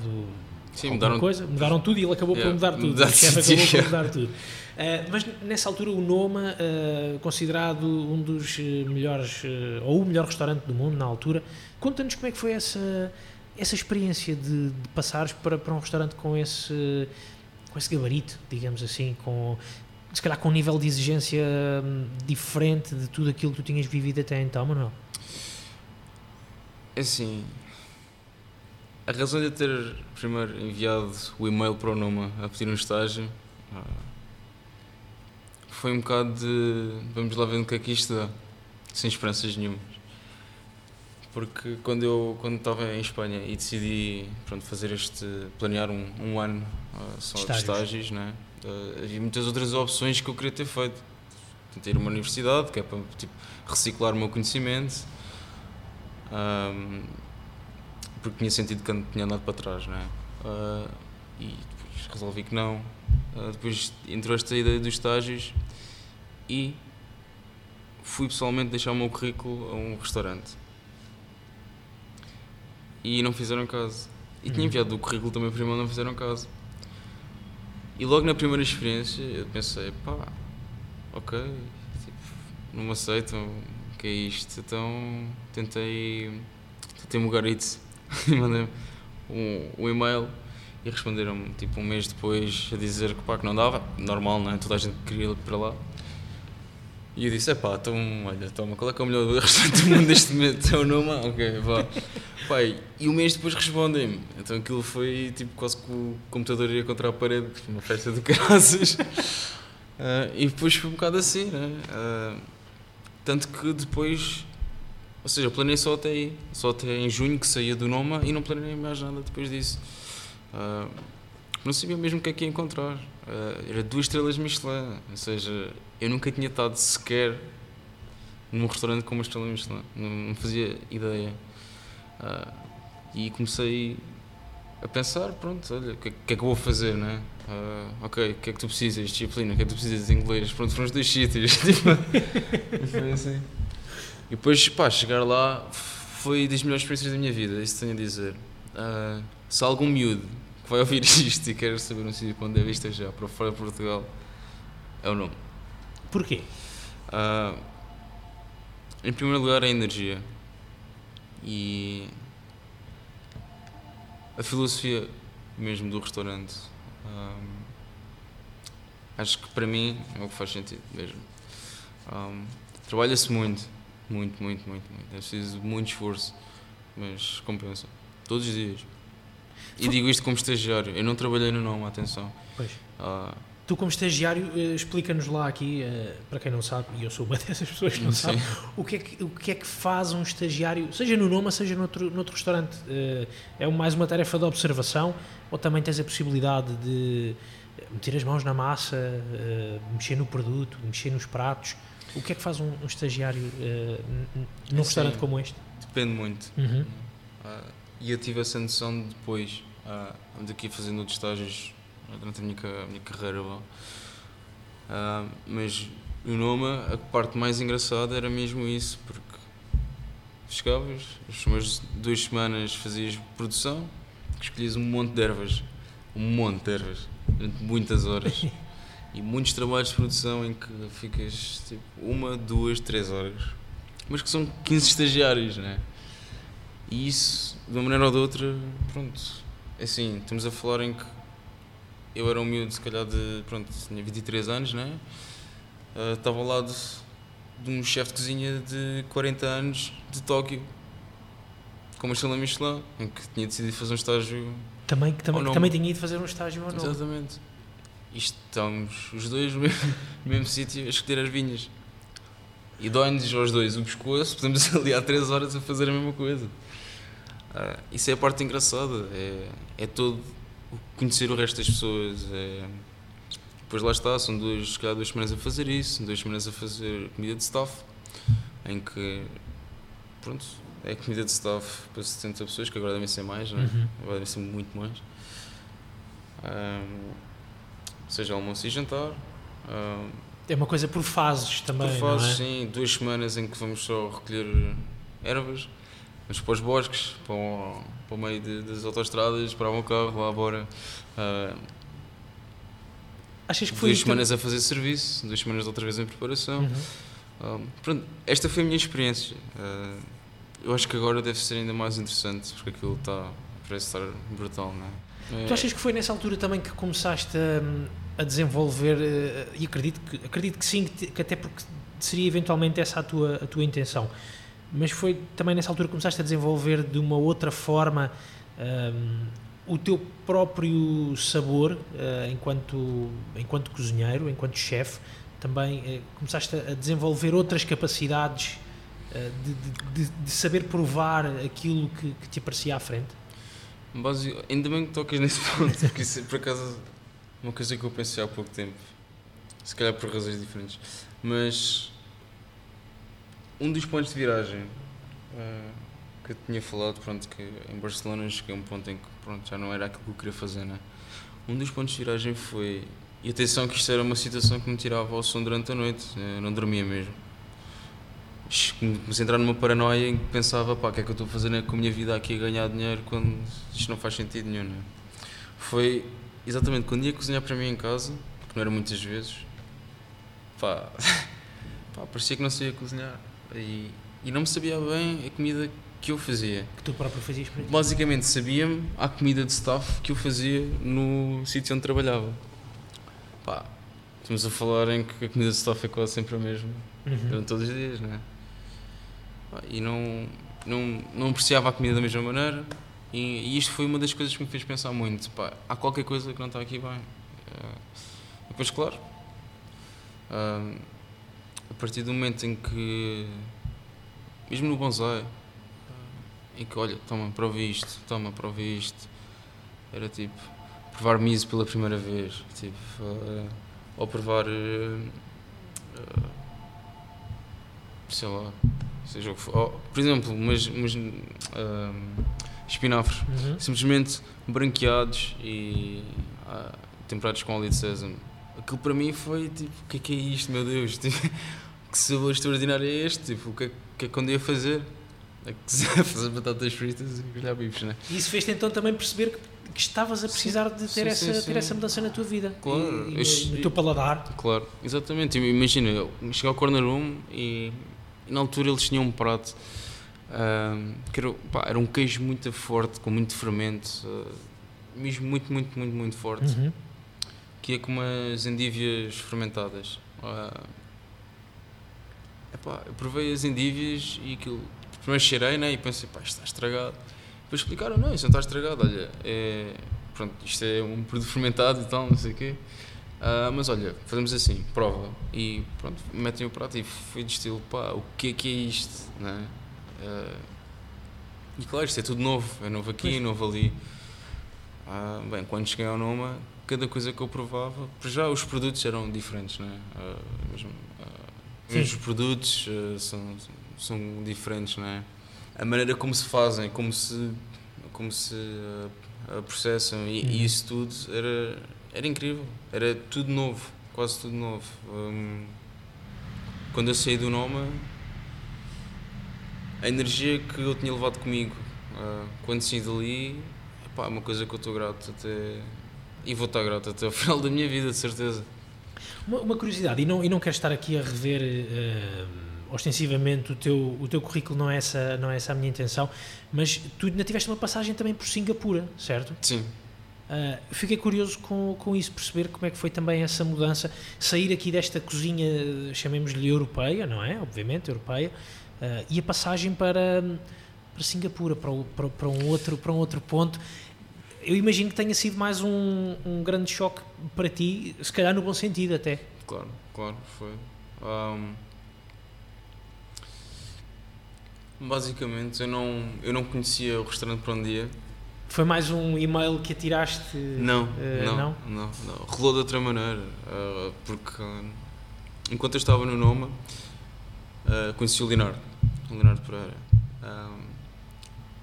Sim, mudaram coisa, mudaram tudo e ele acabou yeah, por mudar tudo. Mudar, o chefe acabou por mudar tudo. Uh, mas nessa altura o Noma, uh, considerado um dos melhores, uh, ou o melhor restaurante do mundo na altura, conta-nos como é que foi essa essa experiência de, de passares para, para um restaurante com esse, com esse gabarito, digamos assim, com se calhar com um nível de exigência hum, diferente de tudo aquilo que tu tinhas vivido até então, Manuel? É assim, a razão de eu ter primeiro enviado o e-mail para o Numa a pedir um estágio ah, foi um bocado de vamos lá ver o que é que isto dá, sem esperanças nenhuma porque quando eu quando estava em Espanha e decidi pronto fazer este planear um, um ano uh, só estágios. de estágios né uh, havia muitas outras opções que eu queria ter feito ter uma universidade que é para tipo, reciclar o meu conhecimento um, porque tinha sentido que tinha andado para trás né uh, e depois resolvi que não uh, depois entrou esta ideia dos estágios e fui pessoalmente deixar o meu currículo a um restaurante e não fizeram caso. E tinha uhum. enviado o currículo também para não fizeram caso. E logo na primeira experiência eu pensei, pá, ok, tipo, não me aceitam, o que é isto? Então tentei, tentei o Garitz e mandei um, um e-mail e responderam-me tipo um mês depois a dizer que pá, que não dava, normal, não é? Toda a gente queria ir para lá. E eu disse, é pá, então, olha, toma, qual é que é o melhor restaurante do mundo neste momento? É o nome? Ok, vá. Pai, e um mês depois respondem-me. Então aquilo foi tipo quase que o computador ia contra a parede, uma festa de graças. uh, e depois foi um bocado assim, né? Uh, tanto que depois, ou seja, planei só até aí, só até em junho que saía do Noma e não planei mais nada depois disso. Uh, não sabia mesmo o que é que ia encontrar. Era duas estrelas Michelin, ou seja, eu nunca tinha estado sequer num restaurante com uma estrela Michelin, não, não fazia ideia. Uh, e comecei a pensar, pronto, olha, o que, que, é que eu vou fazer, né? Uh, ok, o que é que tu precisas? Disciplina, o que é que tu precisas de inglês? Pronto, foram os dois sítios. Tipo, foi assim. E depois, pá, chegar lá foi das melhores experiências da minha vida, isso tenho a dizer. Uh, se algum miúdo que vai ouvir isto e quer saber um sítio para onde deve esteja para fora de Portugal, é o nome. Porquê? Uh, em primeiro lugar, a energia. E a filosofia mesmo do restaurante. Um, acho que para mim é o que faz sentido mesmo. Um, Trabalha-se muito, muito, muito, muito, muito. É preciso muito esforço, mas compensa. Todos os dias. E digo isto como estagiário. Eu não trabalhei no nome, atenção. Pois. Uh, Tu, como estagiário, eh, explica-nos lá aqui, eh, para quem não sabe, e eu sou uma dessas pessoas que não Sim. sabe, o que, é que, o que é que faz um estagiário, seja no Noma, seja noutro, noutro restaurante? Eh, é mais uma tarefa de observação ou também tens a possibilidade de meter as mãos na massa, mexer no produto, mexer nos pratos? O que é que faz um, um estagiário num restaurante como este? Depende muito. Uhum. Uh, e eu tive essa noção depois, uh, aqui fazendo outros estágios durante a minha, a minha carreira. Uh, mas o Noma, a parte mais engraçada era mesmo isso, porque chegavas, as primeiras duas semanas fazias produção, escolhias um monte de ervas, um monte de ervas, durante muitas horas. e muitos trabalhos de produção em que ficas tipo uma, duas, três horas, mas que são 15 estagiários, né? E isso, de uma maneira ou de outra, pronto, é assim, estamos a falar em que eu era um miúdo, se calhar, de. Pronto, tinha 23 anos, né? Uh, estava ao lado de um chefe de cozinha de 40 anos de Tóquio, com uma estrela Michelin, em que tinha decidido fazer um estágio. Também, que também, também tinha ido fazer um estágio ou não? Exatamente. E estamos os dois no mesmo, mesmo sítio a escolher as vinhas. E dói-nos aos dois o pescoço, podemos ali há 3 horas a fazer a mesma coisa. Uh, isso é a parte engraçada, é, é todo conhecer o resto das pessoas. É... Depois lá está, são duas, calhar, duas semanas a fazer isso, duas semanas a fazer comida de staff, em que, pronto, é comida de staff para 70 pessoas, que agora devem ser mais, né? Uhum. agora devem ser muito mais. Um, seja almoço e jantar. Um, é uma coisa por fases também. Por fases, é? sim. Duas semanas em que vamos só recolher ervas, vamos para os bosques, para o, para o meio de, das autostradas, para o carro, lá embora. Uh, Achas que foi duas semanas a fazer serviço, duas semanas outra vez em preparação. Uhum. Uh, pronto, esta foi a minha experiência. Uh, eu acho que agora deve ser ainda mais interessante, porque aquilo está, parece estar brutal, não é? Tu achas que foi nessa altura também que começaste a, a desenvolver, e acredito que, acredito que sim, que até porque seria eventualmente essa a tua, a tua intenção, mas foi também nessa altura que começaste a desenvolver de uma outra forma um, o teu próprio sabor uh, enquanto, enquanto cozinheiro, enquanto chefe, também uh, começaste a desenvolver outras capacidades uh, de, de, de, saber provar aquilo que, que te aparecia à frente? Basi, ainda bem que tocas nesse ponto, porque isso é por acaso uma coisa que eu pensei há pouco tempo, se calhar por razões diferentes, mas um dos pontos de viragem uh, que eu tinha falado, pronto, que em Barcelona cheguei a um ponto em que pronto, já não era aquilo que eu queria fazer, né? Um dos pontos de viragem foi. E atenção que isto era uma situação que me tirava ao som durante a noite, eu não dormia mesmo. Comecei a entrar numa paranoia em que pensava, pá, o que é que eu estou a fazer com a minha vida aqui a ganhar dinheiro quando isto não faz sentido nenhum, né? Foi exatamente quando ia cozinhar para mim em casa, que não era muitas vezes, pá, pá parecia que não sabia cozinhar. E, e não me sabia bem a comida que eu fazia. Que tu próprio fazias para ti? Basicamente sabia-me a comida de staff que eu fazia no sítio onde trabalhava. Pá, estamos a falar em que a comida de staff é quase sempre a mesma, uhum. durante todos os dias, não é? E não, não, não apreciava a comida da mesma maneira e, e, isto foi uma das coisas que me fez pensar muito. Pá, há qualquer coisa que não está aqui bem. Uh, depois, claro, uh, a partir do momento em que, mesmo no bonsai, em que, olha, toma, prova isto, toma, prova isto, era tipo, provar miso pela primeira vez, tipo, uh, ou provar, uh, uh, sei lá, seja o que for, ou, por exemplo, umas, umas espinafres, uhum. simplesmente branqueados e temperados com óleo de sésamo. Aquilo para mim foi tipo, o que é que é isto, meu Deus? Tipo, que sabor extraordinário é este? Tipo, o que é, que é que eu andei a fazer? a fazer batatas fritas e grelhar bifes, né? E isso fez-te então também perceber que, que estavas a precisar sim, de ter, sim, essa, sim, ter essa mudança na tua vida. Claro. E, e no teu paladar. Claro, exatamente. Imagina, eu cheguei ao corner room e, e na altura eles tinham um prato uh, que era, pá, era, um queijo muito forte, com muito fermento, uh, mesmo muito, muito, muito, muito forte. Uhum. Que é com umas endívias fermentadas. Uh, epá, eu provei as endívias e aquilo primeiro cheirei né, e pensei, pá, isto está estragado. Depois explicaram, não, isso não está estragado, olha, é, pronto, isto é um produto fermentado e tal, não sei o quê. Uh, mas olha, fazemos assim, prova. E pronto, metem o prato e foi de estilo, pá, o que é que é isto? Né? Uh, e claro, isto é tudo novo, é novo aqui, pois. novo ali. Uh, bem, quando cheguei ao Noma, cada coisa que eu provava, por já os produtos eram diferentes, né? mesmo, os produtos são, são diferentes, não é? A maneira como se fazem, como se, como se uh, processam e, uhum. e, isso tudo era, era incrível. Era tudo novo, quase tudo novo. Um, quando eu saí do Noma, a energia que eu tinha levado comigo uh, quando saí dali, é uma coisa que eu estou grato até. E vou estar grato até ao final da minha vida, de certeza. Uma, uma curiosidade, e não, e não quero estar aqui a rever. Uh ostensivamente o teu, o teu currículo não é, essa, não é essa a minha intenção, mas tu ainda tiveste uma passagem também por Singapura, certo? Sim. Uh, fiquei curioso com, com isso, perceber como é que foi também essa mudança, sair aqui desta cozinha, chamemos-lhe europeia, não é? Obviamente, europeia, uh, e a passagem para, para Singapura, para, para, para, um outro, para um outro ponto. Eu imagino que tenha sido mais um, um grande choque para ti, se calhar no bom sentido até. Claro, claro, foi. Um, Basicamente, eu não, eu não conhecia o restaurante para onde ia. Foi mais um e-mail que atiraste? Não, uh, não, não, não, não, Rolou de outra maneira, uh, porque uh, enquanto eu estava no Noma, conheci o Leonardo, o Leonardo Pereira.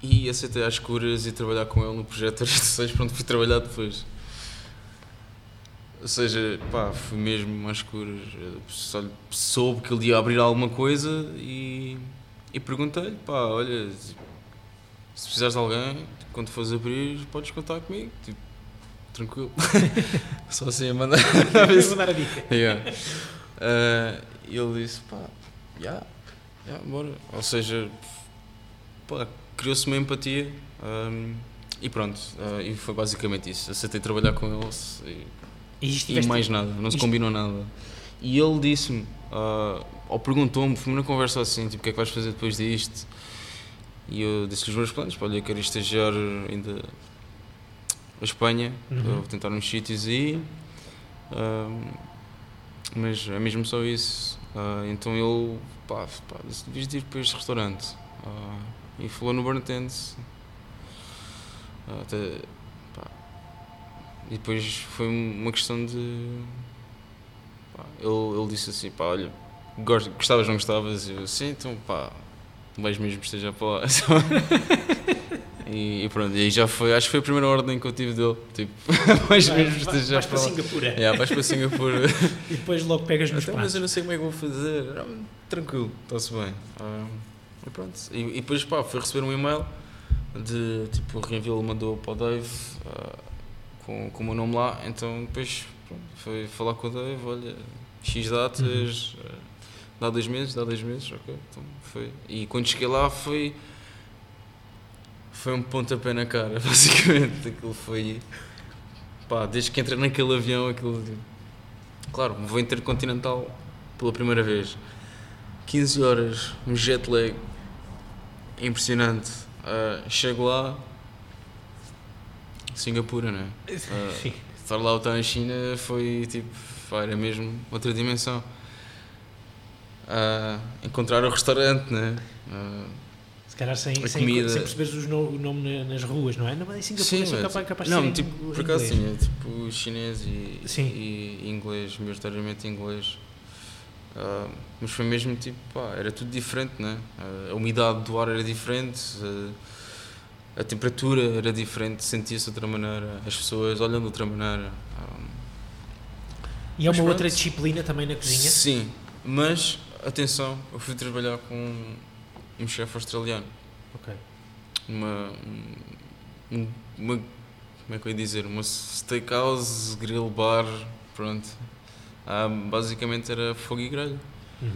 E aceitei às curas e trabalhar com ele no projeto Ares 6, para onde fui trabalhar depois. Ou seja, pá, fui mesmo às curas. Só soube que ele ia abrir alguma coisa e e perguntei-lhe, pá, olha, se precisares de alguém, quando fores abrir, podes contar comigo. Tipo, tranquilo. Só assim a mandar, a mandar a dica. Yeah. Uh, e ele disse, pá, já, yeah, yeah, bora. Ou seja, pá, criou-se uma empatia um, e pronto. Uh, e foi basicamente isso. Aceitei trabalhar com eles e, e, e mais nada, não se combinou nada. E ele disse-me, uh, ou perguntou-me, foi uma conversa assim, tipo, o que é que vais fazer depois disto? E eu disse-lhe os meus planos, olha, eu quero estagiar ainda a Espanha, uhum. vou tentar uns sítios aí, uh, mas é mesmo só isso. Uh, então ele, pá, pá disse, devias ir para este restaurante. Uh, e falou no até, pá. E depois foi uma questão de. Pá, ele, ele disse assim: pá, olha, gostavas, não gostavas? Eu, sim, então pá, mais mesmo esteja para lá. e, e, pronto, e aí já foi, acho que foi a primeira ordem que eu tive dele. Tipo, mais vai, mesmo esteja vais para, para Singapura. É, vais para Singapura. e depois logo pegas nos então, Mas eu não sei como é que vou fazer. Tranquilo, está-se bem. Ah, e pronto. E, e, depois pá, fui receber um e-mail de tipo, o Reenville mandou para o Dave uh, com, com o meu nome lá. Então depois pronto, foi falar com o Dave, olha, X datas. Uhum. Uh, Dá dois meses, dá dois meses, ok. Então foi. E quando cheguei lá foi. Foi um pontapé na cara, basicamente. Aquilo foi. Pá, desde que entrei naquele avião, aquilo. Claro, vou intercontinental pela primeira vez. 15 horas, um jet lag. Impressionante. Uh, chego lá. Singapura, né? Uh, estar lá ou estar na China foi tipo. Era mesmo outra dimensão a encontrar o restaurante, né? Uh, se calhar sem, sem, sem perceberes no, o nome nas ruas, não é? Não, em Singapura sim, são capaz, capaz não, tipo, por acaso sim, é tipo chinês e, sim. e inglês, maioritariamente inglês. Uh, mas foi mesmo tipo, pá, era tudo diferente, né? Uh, a umidade do ar era diferente, uh, a temperatura era diferente, sentia-se de outra maneira, as pessoas olham de outra maneira. e é uma outra disciplina também na cozinha? Sim, mas atenção, eu fui trabalhar com um chefe australiano. Ok. Uma, uma, uma, como é que eu ia dizer? Uma steakhouse, grill bar, pronto. Ah, basicamente era fogo e grelha. Uhum.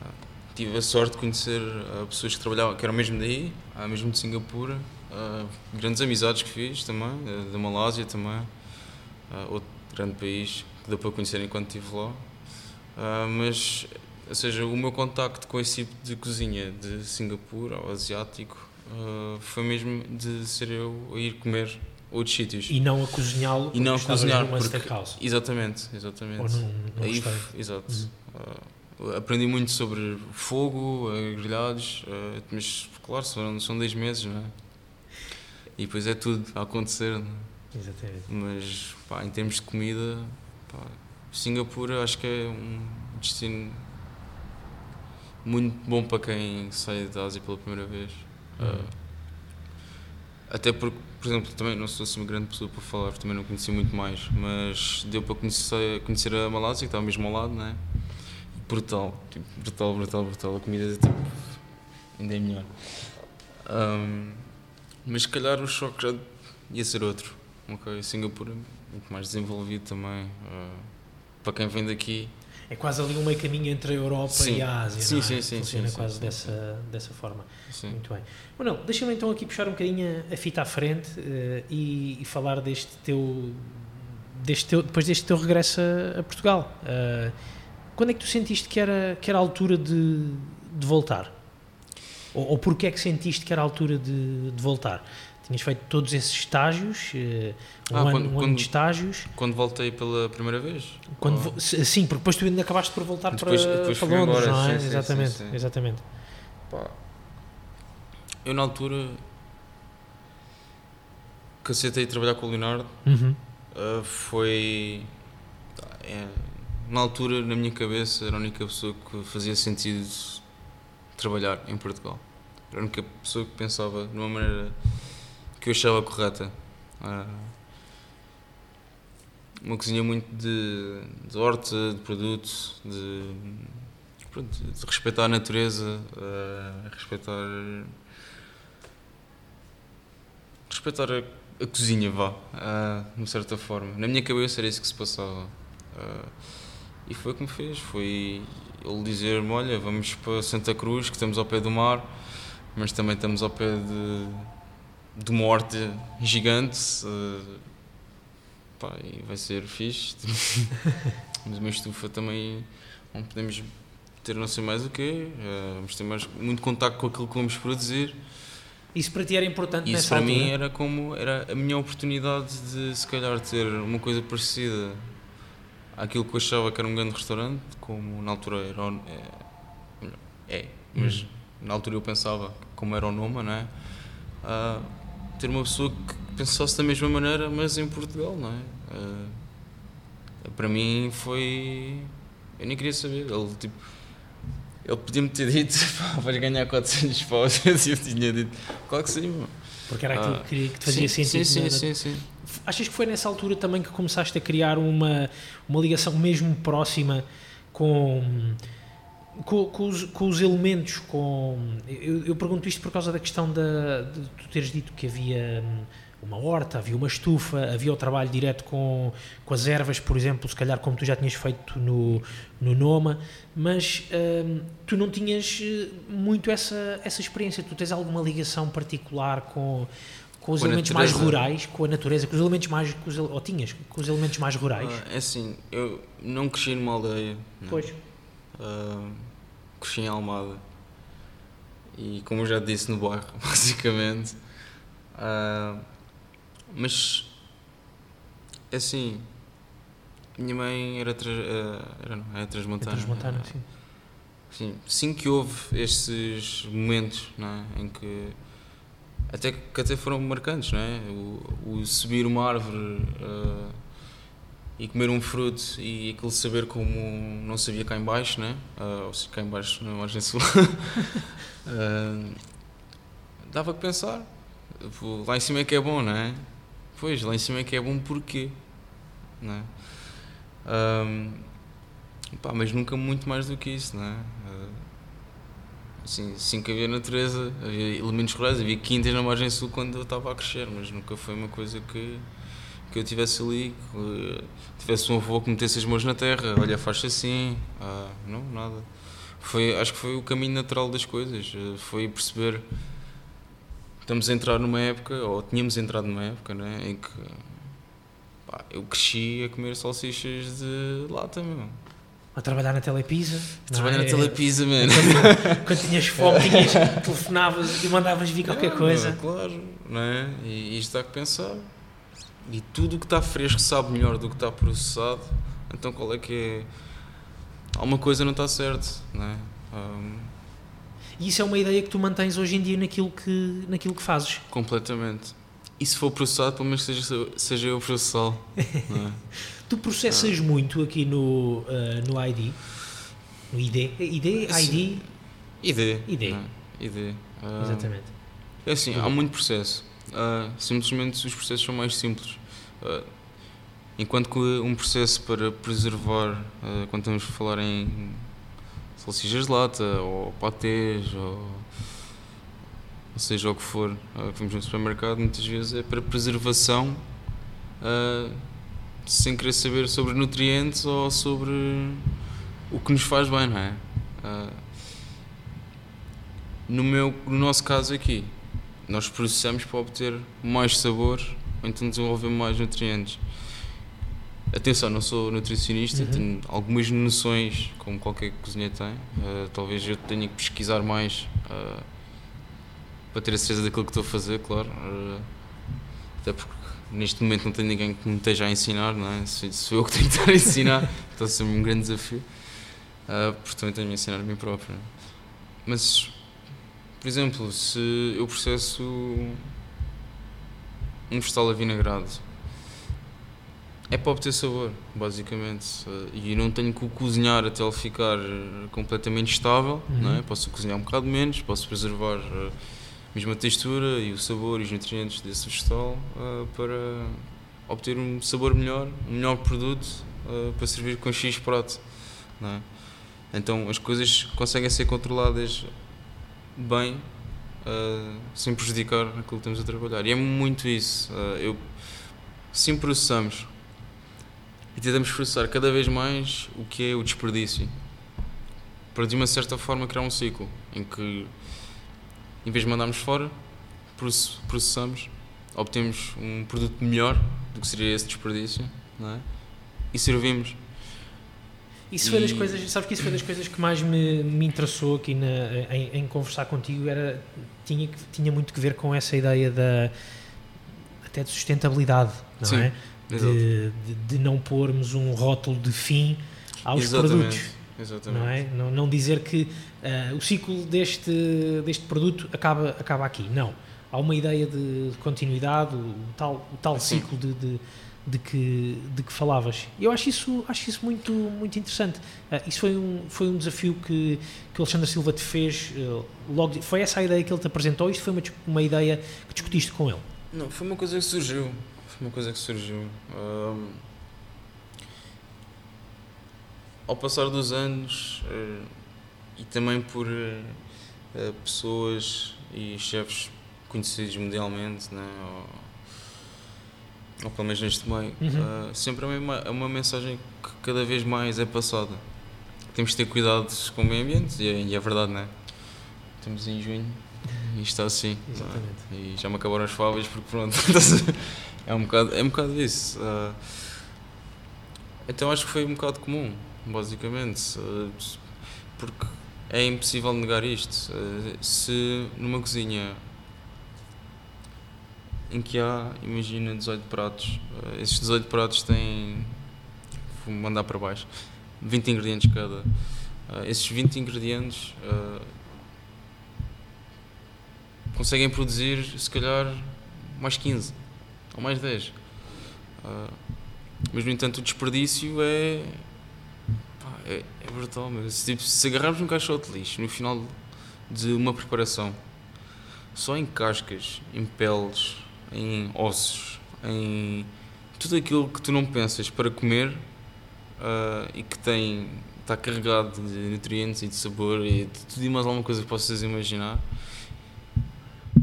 Ah, tive a sorte de conhecer uh, pessoas que trabalhavam, que eram mesmo daí, uh, mesmo de Singapura. Uh, grandes amizades que fiz também, da Malásia também. outro grande país que deu para conhecer enquanto estive lá. mas, ou seja, o meu contacto com esse tipo de cozinha de Singapura ou asiático foi mesmo de ser eu a ir comer outros sítios. E não a cozinhá-lo e não a cozinhar numa porque, steakhouse. Exatamente, exatamente. Ou num, num Aí, exato. Uhum aprendi muito sobre fogo, grelhados, eh, mas claro, são, são 10 meses, não é? E depois é tudo a acontecer, não é? Exatamente. Mas pá, em termos de comida, pá, Singapura acho que é um destino muito bom para quem sai da Ásia pela primeira vez. Uhum. Até porque, por exemplo, também não sou assim uma grande pessoa para falar, também não conheci muito mais, mas deu para conhecer, conhecer a Malásia, que estava mesmo ao lado, não é? brutal, tipo, brutal, brutal, brutal. A comida é tipo, ainda é melhor. Um, mas se calhar o choque já ia ser outro. Ok, Singapura muito mais desenvolvido também. Uh, para quem vem daqui. É quase ali um meio caminho entre a Europa sim. e a Ásia. Sim, não é? sim, sim. Funciona sim, quase sim, dessa, dessa forma. Sim. Muito bem. Bom, deixa-me então aqui puxar um bocadinho a fita à frente uh, e, e, falar deste teu, deste teu. depois deste teu regresso a, a Portugal. Uh, quando é que tu sentiste que era, que era a altura de, de voltar? Ou, ou porquê é que sentiste que era a altura de, de voltar? Tinhas feito todos esses estágios, uh, um, ah, ano, quando, um ano de estágios. Quando voltei pela primeira vez? Quando oh. Sim, porque depois tu ainda acabaste por voltar depois, para, depois para Londres, embora, não é? Sim, exatamente, sim, sim. exatamente. Pá. Eu na altura que aceitei trabalhar com o Leonardo uhum. uh, foi... É, na altura, na minha cabeça, era a única pessoa que fazia sentido trabalhar em Portugal. Era a única pessoa que pensava de uma maneira que eu achava correta. Uh, uma cozinha muito de, de horta, de produtos, de, pronto, de respeitar a natureza, uh, respeitar. respeitar a, a cozinha, vá, uh, de certa forma. Na minha cabeça era isso que se passava. E foi como fez, foi ele dizer-me, olha, vamos para Santa Cruz, que estamos ao pé do mar, mas também estamos ao pé de, de uma horta gigante, uh, pá, e vai ser fixe. mas uma estufa também, onde podemos ter não sei mais o quê, uh, vamos ter mais, muito contato com aquilo que vamos produzir. Isso para ti era importante Isso para altura? mim era como era a minha oportunidade de se calhar ter uma coisa parecida aquilo que eu achava que era um grande restaurante, como na altura era. É, é mas uhum. na altura eu pensava como era o Noma, não é? Uh, ter uma pessoa que pensasse da mesma maneira, mas em Portugal, não é? Uh, para mim foi. Eu nem queria saber. Ele, tipo, ele podia-me ter dito: vais ganhar 400 paus. eu tinha dito: claro que sim, mano. Porque era aquilo que, que te fazia sim, sentido. Sim, sim, sim, sim. Achas que foi nessa altura também que começaste a criar uma, uma ligação mesmo próxima com, com, com, os, com os, elementos? Com, eu, eu, pergunto isto por causa da questão da, de tu teres dito que havia uma horta, havia uma estufa, havia o trabalho direto com, com as ervas, por exemplo, se calhar como tu já tinhas feito no, no Noma, mas hum, tu não tinhas eh, muito essa, essa experiência, tu tens alguma ligação particular com, com os com elementos mais rurais, com a natureza, com os elementos mais, com os, ou tinhas, com os elementos mais rurais? Ah, é assim, eu não cresci numa aldeia. Não. Pois. Uh, cresci em Almada. E como eu já disse, no bairro, basicamente. Uh, mas, é assim, minha mãe era, tra, uh, era, não, era transmontana. É transmontana, sim. Sim, sim que houve esses momentos não é? em que até que até foram marcantes, não é? O, o subir uma árvore uh, e comer um fruto e aquele saber como não sabia cá em baixo, né? Uh, ou se cá em baixo na margem sul. uh, dava que pensar. Lá em cima é que é bom, não é? Pois, lá em cima é que é bom porquê, não é? Um, pá, mas nunca muito mais do que isso, não é? Assim, sim que havia natureza, havia elementos rurais, havia quintas na margem sul quando eu estava a crescer, mas nunca foi uma coisa que, que eu tivesse ali, que tivesse um avô que metesse as mãos na terra, olha, faz assim, ah, não, nada. Foi, acho que foi o caminho natural das coisas, eh, foi perceber estamos a entrar numa época, ou tínhamos entrado numa época, né, em que pá, eu cresci a comer salsichas de lata, meu. A trabalhar na Telepisa. Trabalhar na é? Telepisa, mano. Quando, quando tinhas fome, tinhas, telefonavas e mandavas vir qualquer é, coisa. Claro, não é? E isto dá que pensar. E tudo o que está fresco sabe melhor do que está processado. Então qual é que é? Alguma coisa não está certo, não é? Um... E isso é uma ideia que tu mantens hoje em dia naquilo que, naquilo que fazes? Completamente. E se for processado, pelo menos seja, seja eu processá-lo. É? tu processas ah. muito aqui no, uh, no ID? No ID? ID? ID? ID. ID. É? ID. Uh, Exatamente. É assim, ID. há muito processo. Uh, simplesmente os processos são mais simples. Uh, enquanto que um processo para preservar, quando estamos a falar em salsichas de lata, ou patês, ou ou seja o que for uh, que vemos no supermercado, muitas vezes é para preservação, uh, sem querer saber sobre nutrientes ou sobre o que nos faz bem, não é? Uh, no, meu, no nosso caso aqui, nós processamos para obter mais sabor ou então desenvolver mais nutrientes. Atenção, não sou nutricionista, uhum. tenho algumas noções, como qualquer cozinheiro tem. Uh, talvez eu tenha que pesquisar mais uh, para ter a certeza daquilo que estou a fazer, claro. Uh, até porque neste momento não tenho ninguém que me esteja a ensinar, não é? Sou eu que tenho que estar a ensinar, está a ser um grande desafio. Uh, também tenho me ensinar a mim próprio. Mas, por exemplo, se eu processo um vegetal avinagrado, é para obter sabor, basicamente. E não tenho que o cozinhar até ele ficar completamente estável, uhum. não é? Posso cozinhar um bocado menos, posso preservar. Uh, mesma textura e o sabor e os nutrientes desse vegetal uh, para obter um sabor melhor, um melhor produto uh, para servir com X prato. É? Então as coisas conseguem ser controladas bem uh, sem prejudicar aquilo que estamos a trabalhar. E é muito isso. eu, sim processamos e tentamos processar cada vez mais o que é o desperdício para de uma certa forma criar um ciclo em que em vez de mandarmos fora, processamos, obtemos um produto melhor do que seria esse desperdício é? e servimos. Isso foi das coisas, sabes que isso foi das coisas que mais me, me interessou aqui na, em, em, conversar contigo, era, tinha, tinha muito que ver com essa ideia da até de sustentabilidade, não Sim, é? De, de, de, não pormos um rótulo de fim aos Exatamente. produtos. Exatamente. Não, é? não, não dizer que uh, o ciclo deste, deste produto acaba, acaba aqui. Não. Há uma ideia de continuidade, o tal, o tal ciclo de, de, de, que, de que falavas. Eu acho isso, acho isso muito, muito interessante. Uh, isso foi um, foi um desafio que, que o Alexandre Silva te fez. Uh, logo, foi essa a ideia que ele te apresentou? Isto foi uma, uma ideia que discutiste com ele? Não, foi uma coisa que surgiu. Foi uma coisa que surgiu ao passar dos anos uh, e também por pessoas e chefes conhecidos mundialmente, né, ou, ou pelo menos neste meio, uhum. uh, sempre é uma, é uma mensagem que cada vez mais é passada. Temos de ter cuidado com o meio ambiente e é, e é verdade, não é? Estamos em junho e está assim. Exatamente. E já me acabaram as favas porque pronto. é um bocado, é um bocado isso. então acho que foi um bocado comum basicamente. Porque é impossível negar isto. Se numa cozinha em que há, imagina, 18 pratos, esses 18 pratos têm, vou mandar para baixo, 20 ingredientes cada. Esses 20 ingredientes conseguem produzir, se calhar, mais 15 ou mais 10. Mas, no entanto, o desperdício é, é, é brutal, mas tipo, se agarrarmos um caixote de lixo no final de uma preparação, só em cascas, em peles, em ossos, em tudo aquilo que tu não pensas para comer uh, e que tem está carregado de nutrientes e de sabor e de tudo e mais alguma coisa que possas imaginar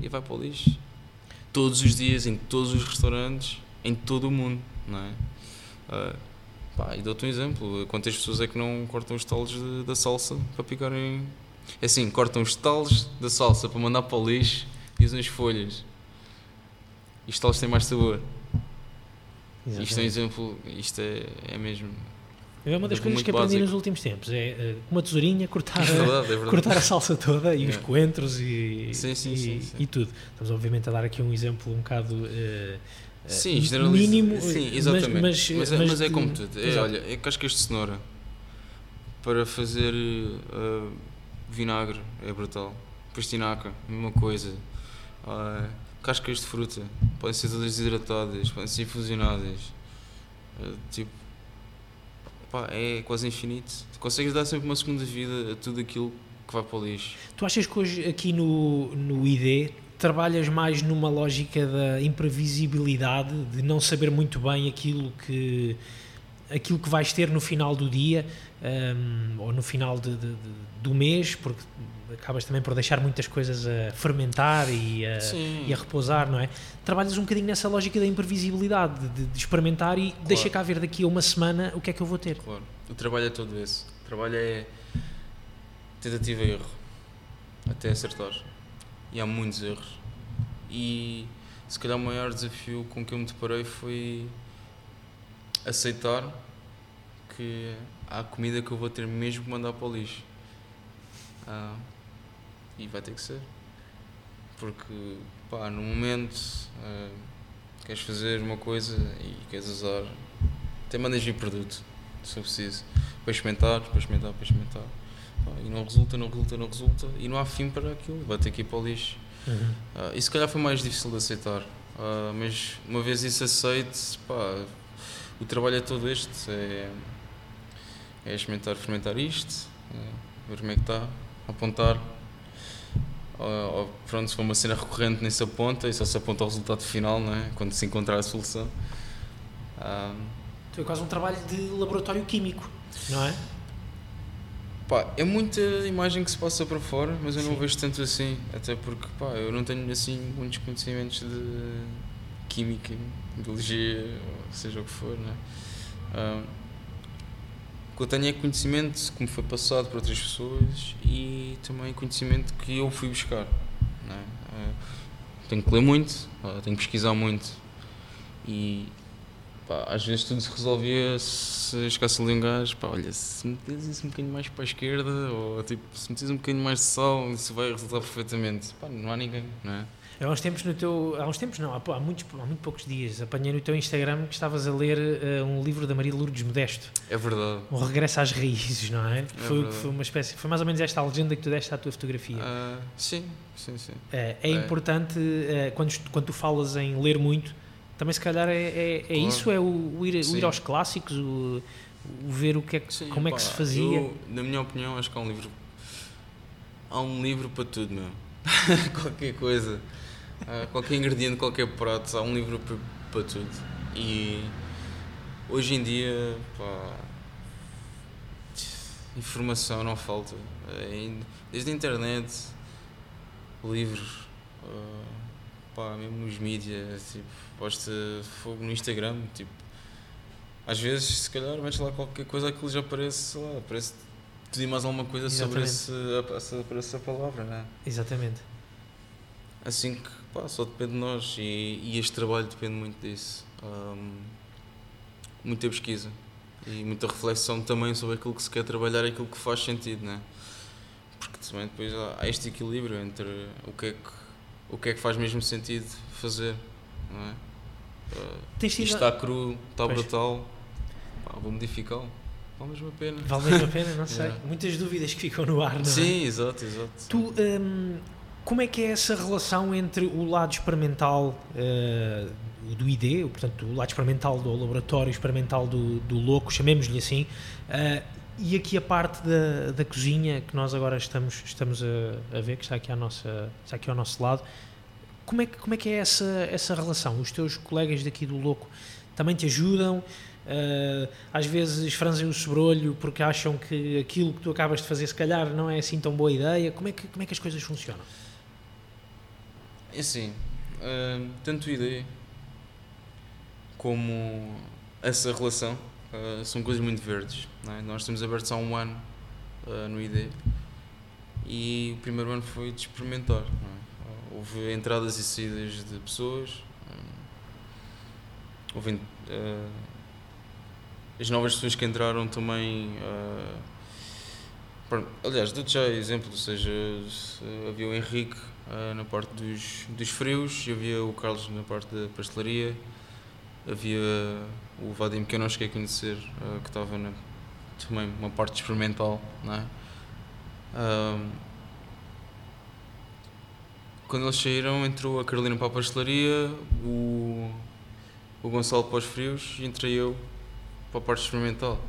e vai para o lixo. Todos os dias, em todos os restaurantes, em todo o mundo, não é? Uh, pá, e dou-te um exemplo: quantas pessoas é que não cortam os talos de, da salsa para picarem. É assim, cortam os talos da salsa para mandar para o lixo e usam as folhas. Os talos têm mais sabor. Exatamente. Isto é um exemplo, isto é, é mesmo é uma das coisas que aprendi básico. nos últimos tempos. É uh, uma tesourinha cortar, é verdade, é verdade. cortar a salsa toda e é. os coentros e, sim, sim, e, sim, sim, e, tudo. Estamos obviamente a dar aqui um exemplo um bocado uh, sim, mínimo. Sim, exatamente. Mas, mas, mas, é, mas é como tudo. É, olha, é cascas de cenoura para fazer uh, vinagre é brutal. Pastinaca, mesma coisa. Uh, cascas de fruta podem ser todas desidratadas, podem ser infusionadas. Uh, tipo, pá, é quase infinito. Consegues dar sempre uma segunda vida a tudo aquilo que vai para o lixo. Tu achas que hoje aqui no, no ID trabalhas mais numa lógica da imprevisibilidade, de não saber muito bem aquilo que aquilo que vais ter no final do dia um, ou no final de, de, do mês, porque acabas também por deixar muitas coisas a fermentar e a, e a, repousar, não é? Trabalhas um bocadinho nessa lógica da imprevisibilidade, de, de experimentar e claro. deixa cá ver daqui a uma semana o que é que eu vou ter. Claro, o trabalho é todo esse. O trabalho é tentativa e erro, até acertar. E há muitos erros. E se calhar o maior desafio com que eu me deparei foi aceitar que há comida que eu vou ter mesmo que mandar para o lixo. Ah, e vai ter que ser. Porque, pá, no momento uh, queres fazer uma coisa e queres usar, até mandas vir produto, se eu preciso, para experimentar, para experimentar, para experimentar. Pá, e não resulta, não resulta, não resulta, e não há fim para aquilo, vai ter que ir para o lixo. Uhum. Uh, e se calhar foi mais difícil de aceitar, uh, mas uma vez isso aceite, pá, o trabalho é todo este: é, é experimentar, fermentar isto, é ver como é que está, apontar, ou, ou, pronto, se for uma cena recorrente nem se aponta e só se aponta ao resultado final, não é? quando se encontrar a solução. Um, então é quase um trabalho de laboratório químico, não é? Pá, é muita imagem que se passa para fora, mas eu Sim. não vejo tanto assim, até porque pá, eu não tenho assim muitos conhecimentos de química, biologia, seja o que for, não é? Um, que eu tenho é conhecimento que me foi passado por outras pessoas e também conhecimento que eu fui buscar. É? Uh, tenho que ler muito, tenho que pesquisar muito e pá, às vezes tudo se resolvia se chegasse ali um gajo, pá, olha, se metes isso um bocadinho mais para a esquerda ou tipo, se metes um bocadinho mais de sal, isso vai resultar perfeitamente. Pá, não há ninguém, não é? Há uns tempos no teu. Há uns tempos não, há, há, muitos, há muito poucos dias apanhei no teu Instagram que estavas a ler uh, um livro da Maria Lourdes Modesto. É verdade. Um regresso às raízes, não é? é foi, foi uma espécie. Foi mais ou menos esta a legenda que tu deste à tua fotografia. Uh, sim, sim, sim. é, é, importante uh, quando, quando tu falas em ler muito, também se calhar é, é, é claro. isso, é o, o, ir, o, ir, aos clássicos, o, o ver o que é, sim, como pá, é que se fazia. Eu, na minha opinião, acho que há um livro. Há um livro para tudo, meu. Qualquer coisa. Uh, qualquer ingrediente, qualquer prato, há um livro para, tudo. E hoje em dia, pá, informação não falta. É, desde a internet, livros, uh, pá, mesmo os mídias, tipo, posta fogo no Instagram, tipo, às vezes, se calhar, metes lá qualquer coisa, aquilo já aparece, sei lá, aparece e mais alguma coisa Exatamente. sobre, esse, sobre essa palavra, não é? Exatamente. Assim que Pá, só depende de nós e, e, este trabalho depende muito disso. Um, muita pesquisa e muita reflexão também sobre aquilo que se quer trabalhar e aquilo que faz sentido, né? Porque também depois há este equilíbrio entre o que é que, o que, é que faz mesmo sentido fazer, não é? Uh, isto está cru, está pois. brutal, pá, vou modificá-lo. Vale mesmo a pena. Vale mesmo a pena, não sei. Yeah. Muitas dúvidas que ficam no ar, não é? Sim, exato, exato. Tu, um, como é que é essa relação entre o lado experimental uh, do ID, portanto, o lado experimental do laboratório experimental do, do louco, chamemos-lhe assim, uh, e aqui a parte da, da cozinha que nós agora estamos, estamos a, a, ver, que está aqui, à nossa, está aqui ao nosso lado. Como é que, como é, que é essa, essa relação? Os teus colegas daqui do Louco também te ajudam? uh, às vezes franzem o sobrolho porque acham que aquilo que tu acabas de fazer se calhar não é assim tão boa ideia. Como é que, como é que as coisas funcionam? É assim, uh, tanto ideia como essa relação uh, são coisas muito verdes. É? Nós estamos abertos há um ano uh, no ID e o primeiro ano foi de experimentar. É? Houve entradas e saídas de pessoas, houve as novas pessoas que entraram também. Aliás, dou-te já exemplo, ou seja, havia o Henrique uh, na parte dos, dos frios, havia o Carlos na parte da pastelaria, havia o Vadim que eu não cheguei a conhecer, uh, que estava na, também uma parte experimental, não é? quando eles saíram, entrou a Carolina para a pastelaria, o, o Gonçalo para os frios e entrei eu para a parte experimental.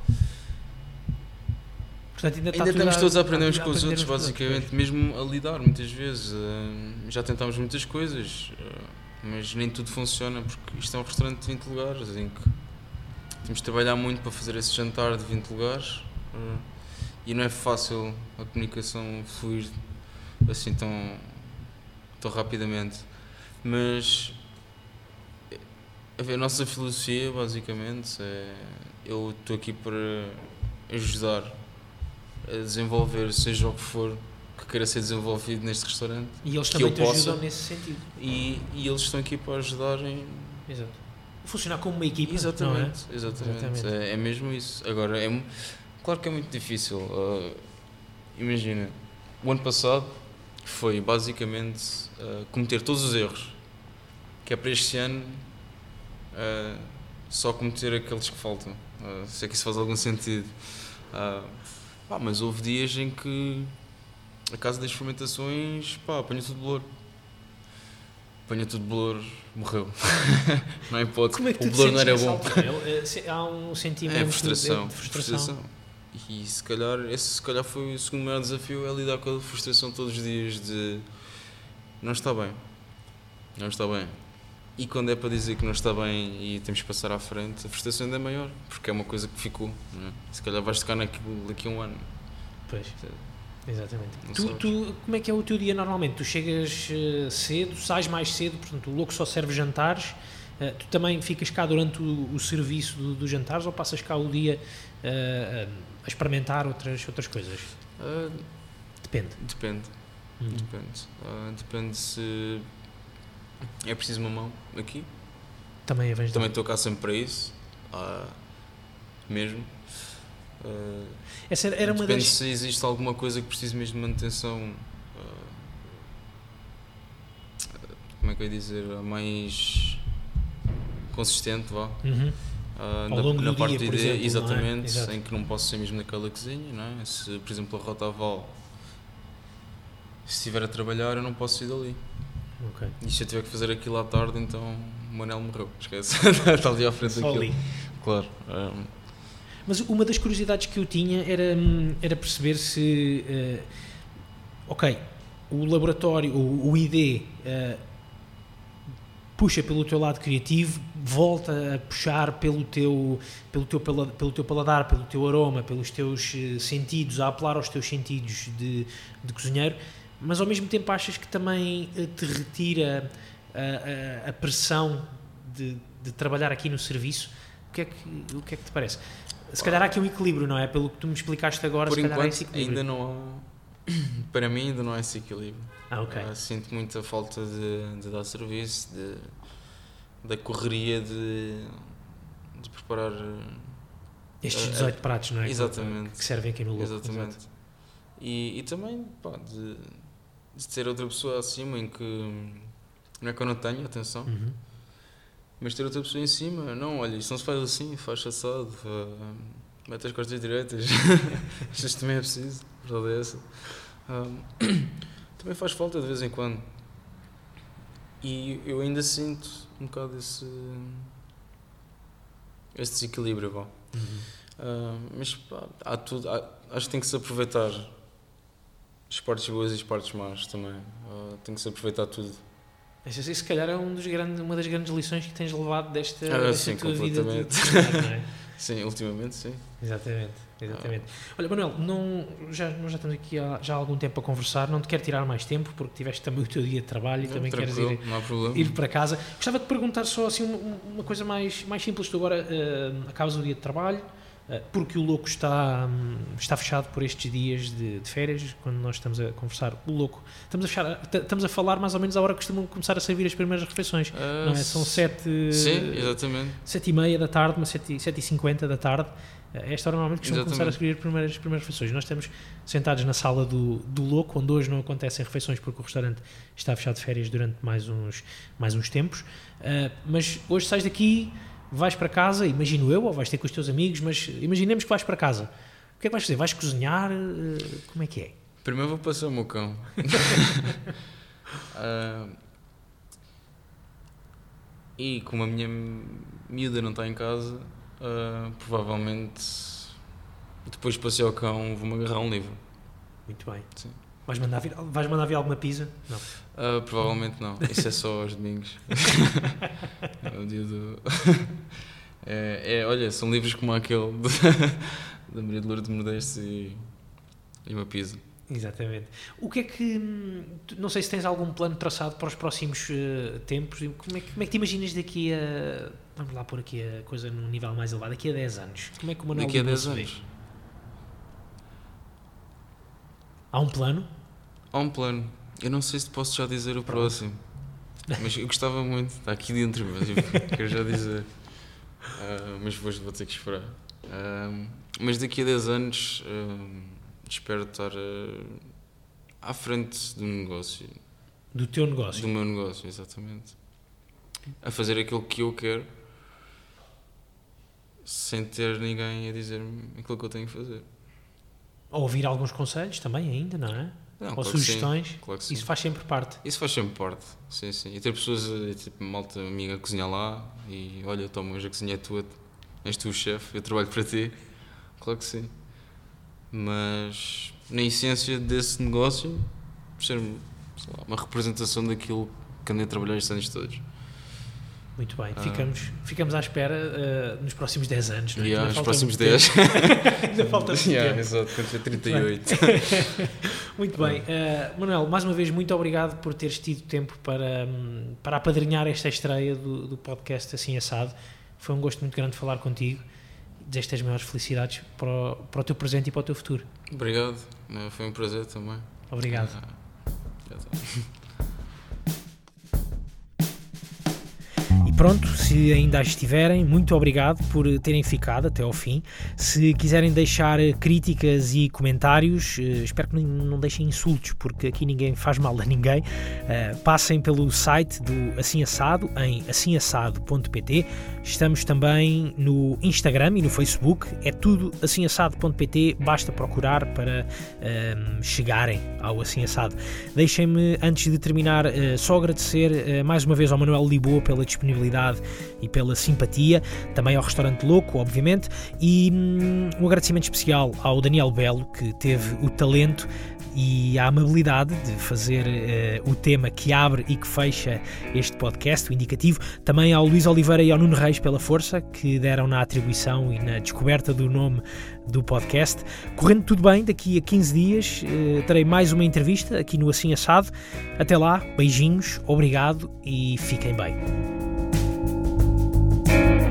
Portanto, ainda, ainda estamos todos a aprender uns com os outros, basicamente, mesmo a lidar muitas vezes. Uh, já tentámos muitas coisas, uh, mas nem tudo funciona, porque isto é um restaurante de 20 lugares, em que temos de trabalhar muito para fazer esse jantar de 20 lugares uh, e não é fácil a comunicação fluir assim tão, tão rapidamente. Mas a nossa filosofia, basicamente, é eu estou aqui para ajudar a desenvolver, seja o que for que queira ser desenvolvido neste restaurante. E eles também te possa, ajudam nesse sentido. E, e eles estão aqui para ajudarem. Exato. Funcionar como uma equipa. Exatamente, é? exatamente. exatamente. É, é, mesmo isso. Agora, é, claro que é muito difícil. Uh, imagina, o ano passado foi basicamente uh, cometer todos os erros que é para este ano uh, só cometer aqueles que faltam. se é que isso faz algum sentido. Pá, mas houve dias em que a casa das fermentações, pá, apanha tudo bolor. Apanha tudo bolor, morreu. não é hipótese. Como é que o bolor não era bom. É, há um sentimento é frustração, de frustração. frustração. E se calhar, esse se calhar foi o segundo maior desafio, é lidar com a frustração todos os dias de não está bem. Não está bem. E quando é para dizer que não está bem e temos que passar à frente, a frustração ainda é maior, porque é uma coisa que ficou. É? Se calhar vais tocar naquilo daqui a um ano. Pois. Exatamente. Tu, tu, como é que é o teu dia normalmente? Tu chegas uh, cedo, sais mais cedo, portanto o louco só serve jantares. Uh, tu também ficas cá durante o, o serviço dos do jantares ou passas cá o dia uh, a experimentar outras, outras coisas? depende. Depende. Uhum. Depende. depende se é preciso uma mão aqui. Também é Também estou cá sempre para isso. Ah, mesmo. Uh, Essa era, era uma das... se existe alguma coisa que precise mesmo de manutenção. Uh, como é que eu ia dizer? Mais consistente, vá. Uhum. Uh, na, longo na parte dia, de exemplo, é? exatamente, é? em que não posso ser mesmo naquela cozinha, não é? Se, por exemplo, a Rotaval se estiver a trabalhar, eu não posso sair dali. Okay. E se eu tiver que fazer aquilo à tarde, então o Manel morreu. Esquece. Está ali à frente daquilo. Ali. Claro. Um... Mas uma das curiosidades que eu tinha era, hum, era perceber se. Uh, ok, o laboratório, o, o ID. Uh, eh, puxa pelo teu lado criativo, volta a puxar pelo teu, pelo teu, pelo, pelo teu paladar, pelo teu aroma, pelos teus uh, sentidos, a apelar aos teus sentidos de, de cozinheiro mas ao mesmo tempo achas que também eh, te retira a, a, a pressão de, de, trabalhar aqui no serviço? O que, é que, o que é que te parece? Se calhar há aqui um equilíbrio, não é? Pelo que tu me explicaste agora, Por se enquanto, calhar há esse equilíbrio. ainda não há, para mim ainda não há esse equilíbrio. Ah, ok. Uh, sinto muita falta de, de dar serviço, de, da correria de, de preparar... Estes 18 uh, pratos, não é? Exatamente. Que servem aqui no Lobo. Exatamente. E, e também, pá, de de ter outra pessoa acima em que não é que eu não tenho, atenção, uhum. mas ter outra pessoa em cima, não, olha, isto não se faz assim, faz assado, uh, mete as costas direitas, isto também é preciso, verdade é essa. Uh, também faz falta de vez em quando. E eu ainda sinto um bocado esse, esse desequilíbrio. Bom. Uhum. Uh, mas pá, há tudo, há, acho que tem que se aproveitar as partes boas e as partes más também. Uh, tem que se aproveitar tudo. Isso, se calhar é um dos grandes, uma das grandes lições que tens levado desta, ah, desta sim, tua vida. De, é? sim, ultimamente sim. Exatamente, exatamente. Ah. Olha, Manuel, não, já, nós já estamos aqui há, já há algum tempo a conversar, não te quero tirar mais tempo, porque tiveste também o teu dia de trabalho e não, também queres ir, ir para casa. Gostava de perguntar só assim uma, uma coisa mais, mais simples. Tu agora uh, acabas o dia de trabalho, porque o Louco está, um, está fechado por estes dias de, de, férias, quando nós estamos a conversar. O Louco, estamos a, fechar, estamos a falar mais ou menos à hora que costumam começar a servir as primeiras refeições, uh, não é? São sete, sim, exatamente. sete e meia da tarde, uma sete, sete e cinquenta da tarde. A esta hora normalmente costumam começar a escolher as primeiras, as primeiras refeições. Nós estamos sentados na sala do, do Louco, onde hoje não acontecem refeições porque o restaurante está fechado de férias durante mais uns, mais uns tempos. Uh, mas hoje sais daqui, vais para casa, imagino eu, ou vais ter com os teus amigos, mas imaginemos que vais para casa. O que é que vais fazer? Vais cozinhar? Uh, como é que é? Primeiro vou passar o meu cão. uh, e como a minha miúda não está em casa Uh, provavelmente depois de passear o cão vou-me agarrar um livro. Muito bem. Sim. Vais mandar vir, vais mandar vir alguma pizza? Não. Uh, provavelmente não. Isso é só aos domingos. é o dia do. é, é, olha, são livros como aquele da Maria de Lourdes de Modeste e, e uma pizza. Exatamente. O que é que. Não sei se tens algum plano traçado para os próximos uh, tempos. Como é, que, como é que te imaginas daqui a. Vamos lá pôr aqui a coisa num nível mais elevado. Daqui a 10 anos. Como é que o Manuel Daqui a 10 anos. Há um plano? Há um plano. Eu não sei se posso já dizer o próximo. Mas eu gostava muito. Está aqui dentro, mas eu quero já dizer. Uh, mas depois vou ter que esperar. Uh, mas daqui a 10 anos. Uh, espero estar à frente do negócio. Do teu negócio? Do meu negócio, exatamente. A fazer aquilo que eu quero sem ter ninguém a dizer-me aquilo que eu tenho que fazer. Ou ouvir alguns conselhos também ainda, não é? Não, Ou claro sugestões. Claro Isso faz sempre parte. Isso faz sempre parte, sim, sim. E ter pessoas, eh, tipo, malta amiga a cozinhar lá e olha, toma, hoje a cozinha é tua, és tu o chefe, eu trabalho para ti. Claro que sim mas na essência desse negócio, ser lá, uma representação daquilo que andei a trabalhar estes anos todos. Muito bem, ah. ficamos, ficamos à espera uh, nos próximos 10 anos, não é? Yeah, nos próximos 10. Ainda falta muito yeah, tempo. Exato, quando tiver 38. muito bem, uh, Manuel, mais uma vez, muito obrigado por teres tido tempo para, um, para apadrinhar esta estreia do, do podcast Assim Assado. Foi um gosto muito grande falar contigo desejo as maiores felicidades para o, para o teu presente e para o teu futuro. Obrigado, foi um prazer também. Obrigado. Pronto, se ainda estiverem, muito obrigado por terem ficado até ao fim. Se quiserem deixar eh, críticas e comentários, eh, espero que não deixem insultos, porque aqui ninguém faz mal a ninguém. Uh, passem pelo site do Assim Assado em assinassado.pt. Estamos também no Instagram e no Facebook. É tudo assinassado.pt. Basta procurar para uh, chegarem ao Assim Assado. Deixem-me, antes de terminar, uh, só agradecer mais uma vez ao Manuel Lisboa pela disponibilidade e pela simpatia, também ao Restaurante Louco, obviamente, e hum, um agradecimento especial ao Daniel Belo, que teve o talento e a amabilidade de fazer uh, o tema que abre e que fecha este podcast, o indicativo. Também ao Luís Oliveira e ao Nuno Reis pela força que deram na atribuição e na descoberta do nome do podcast. Correndo tudo bem, daqui a 15 dias uh, terei mais uma entrevista aqui no Assim Assado. Até lá, beijinhos, obrigado e fiquem bem. Bye.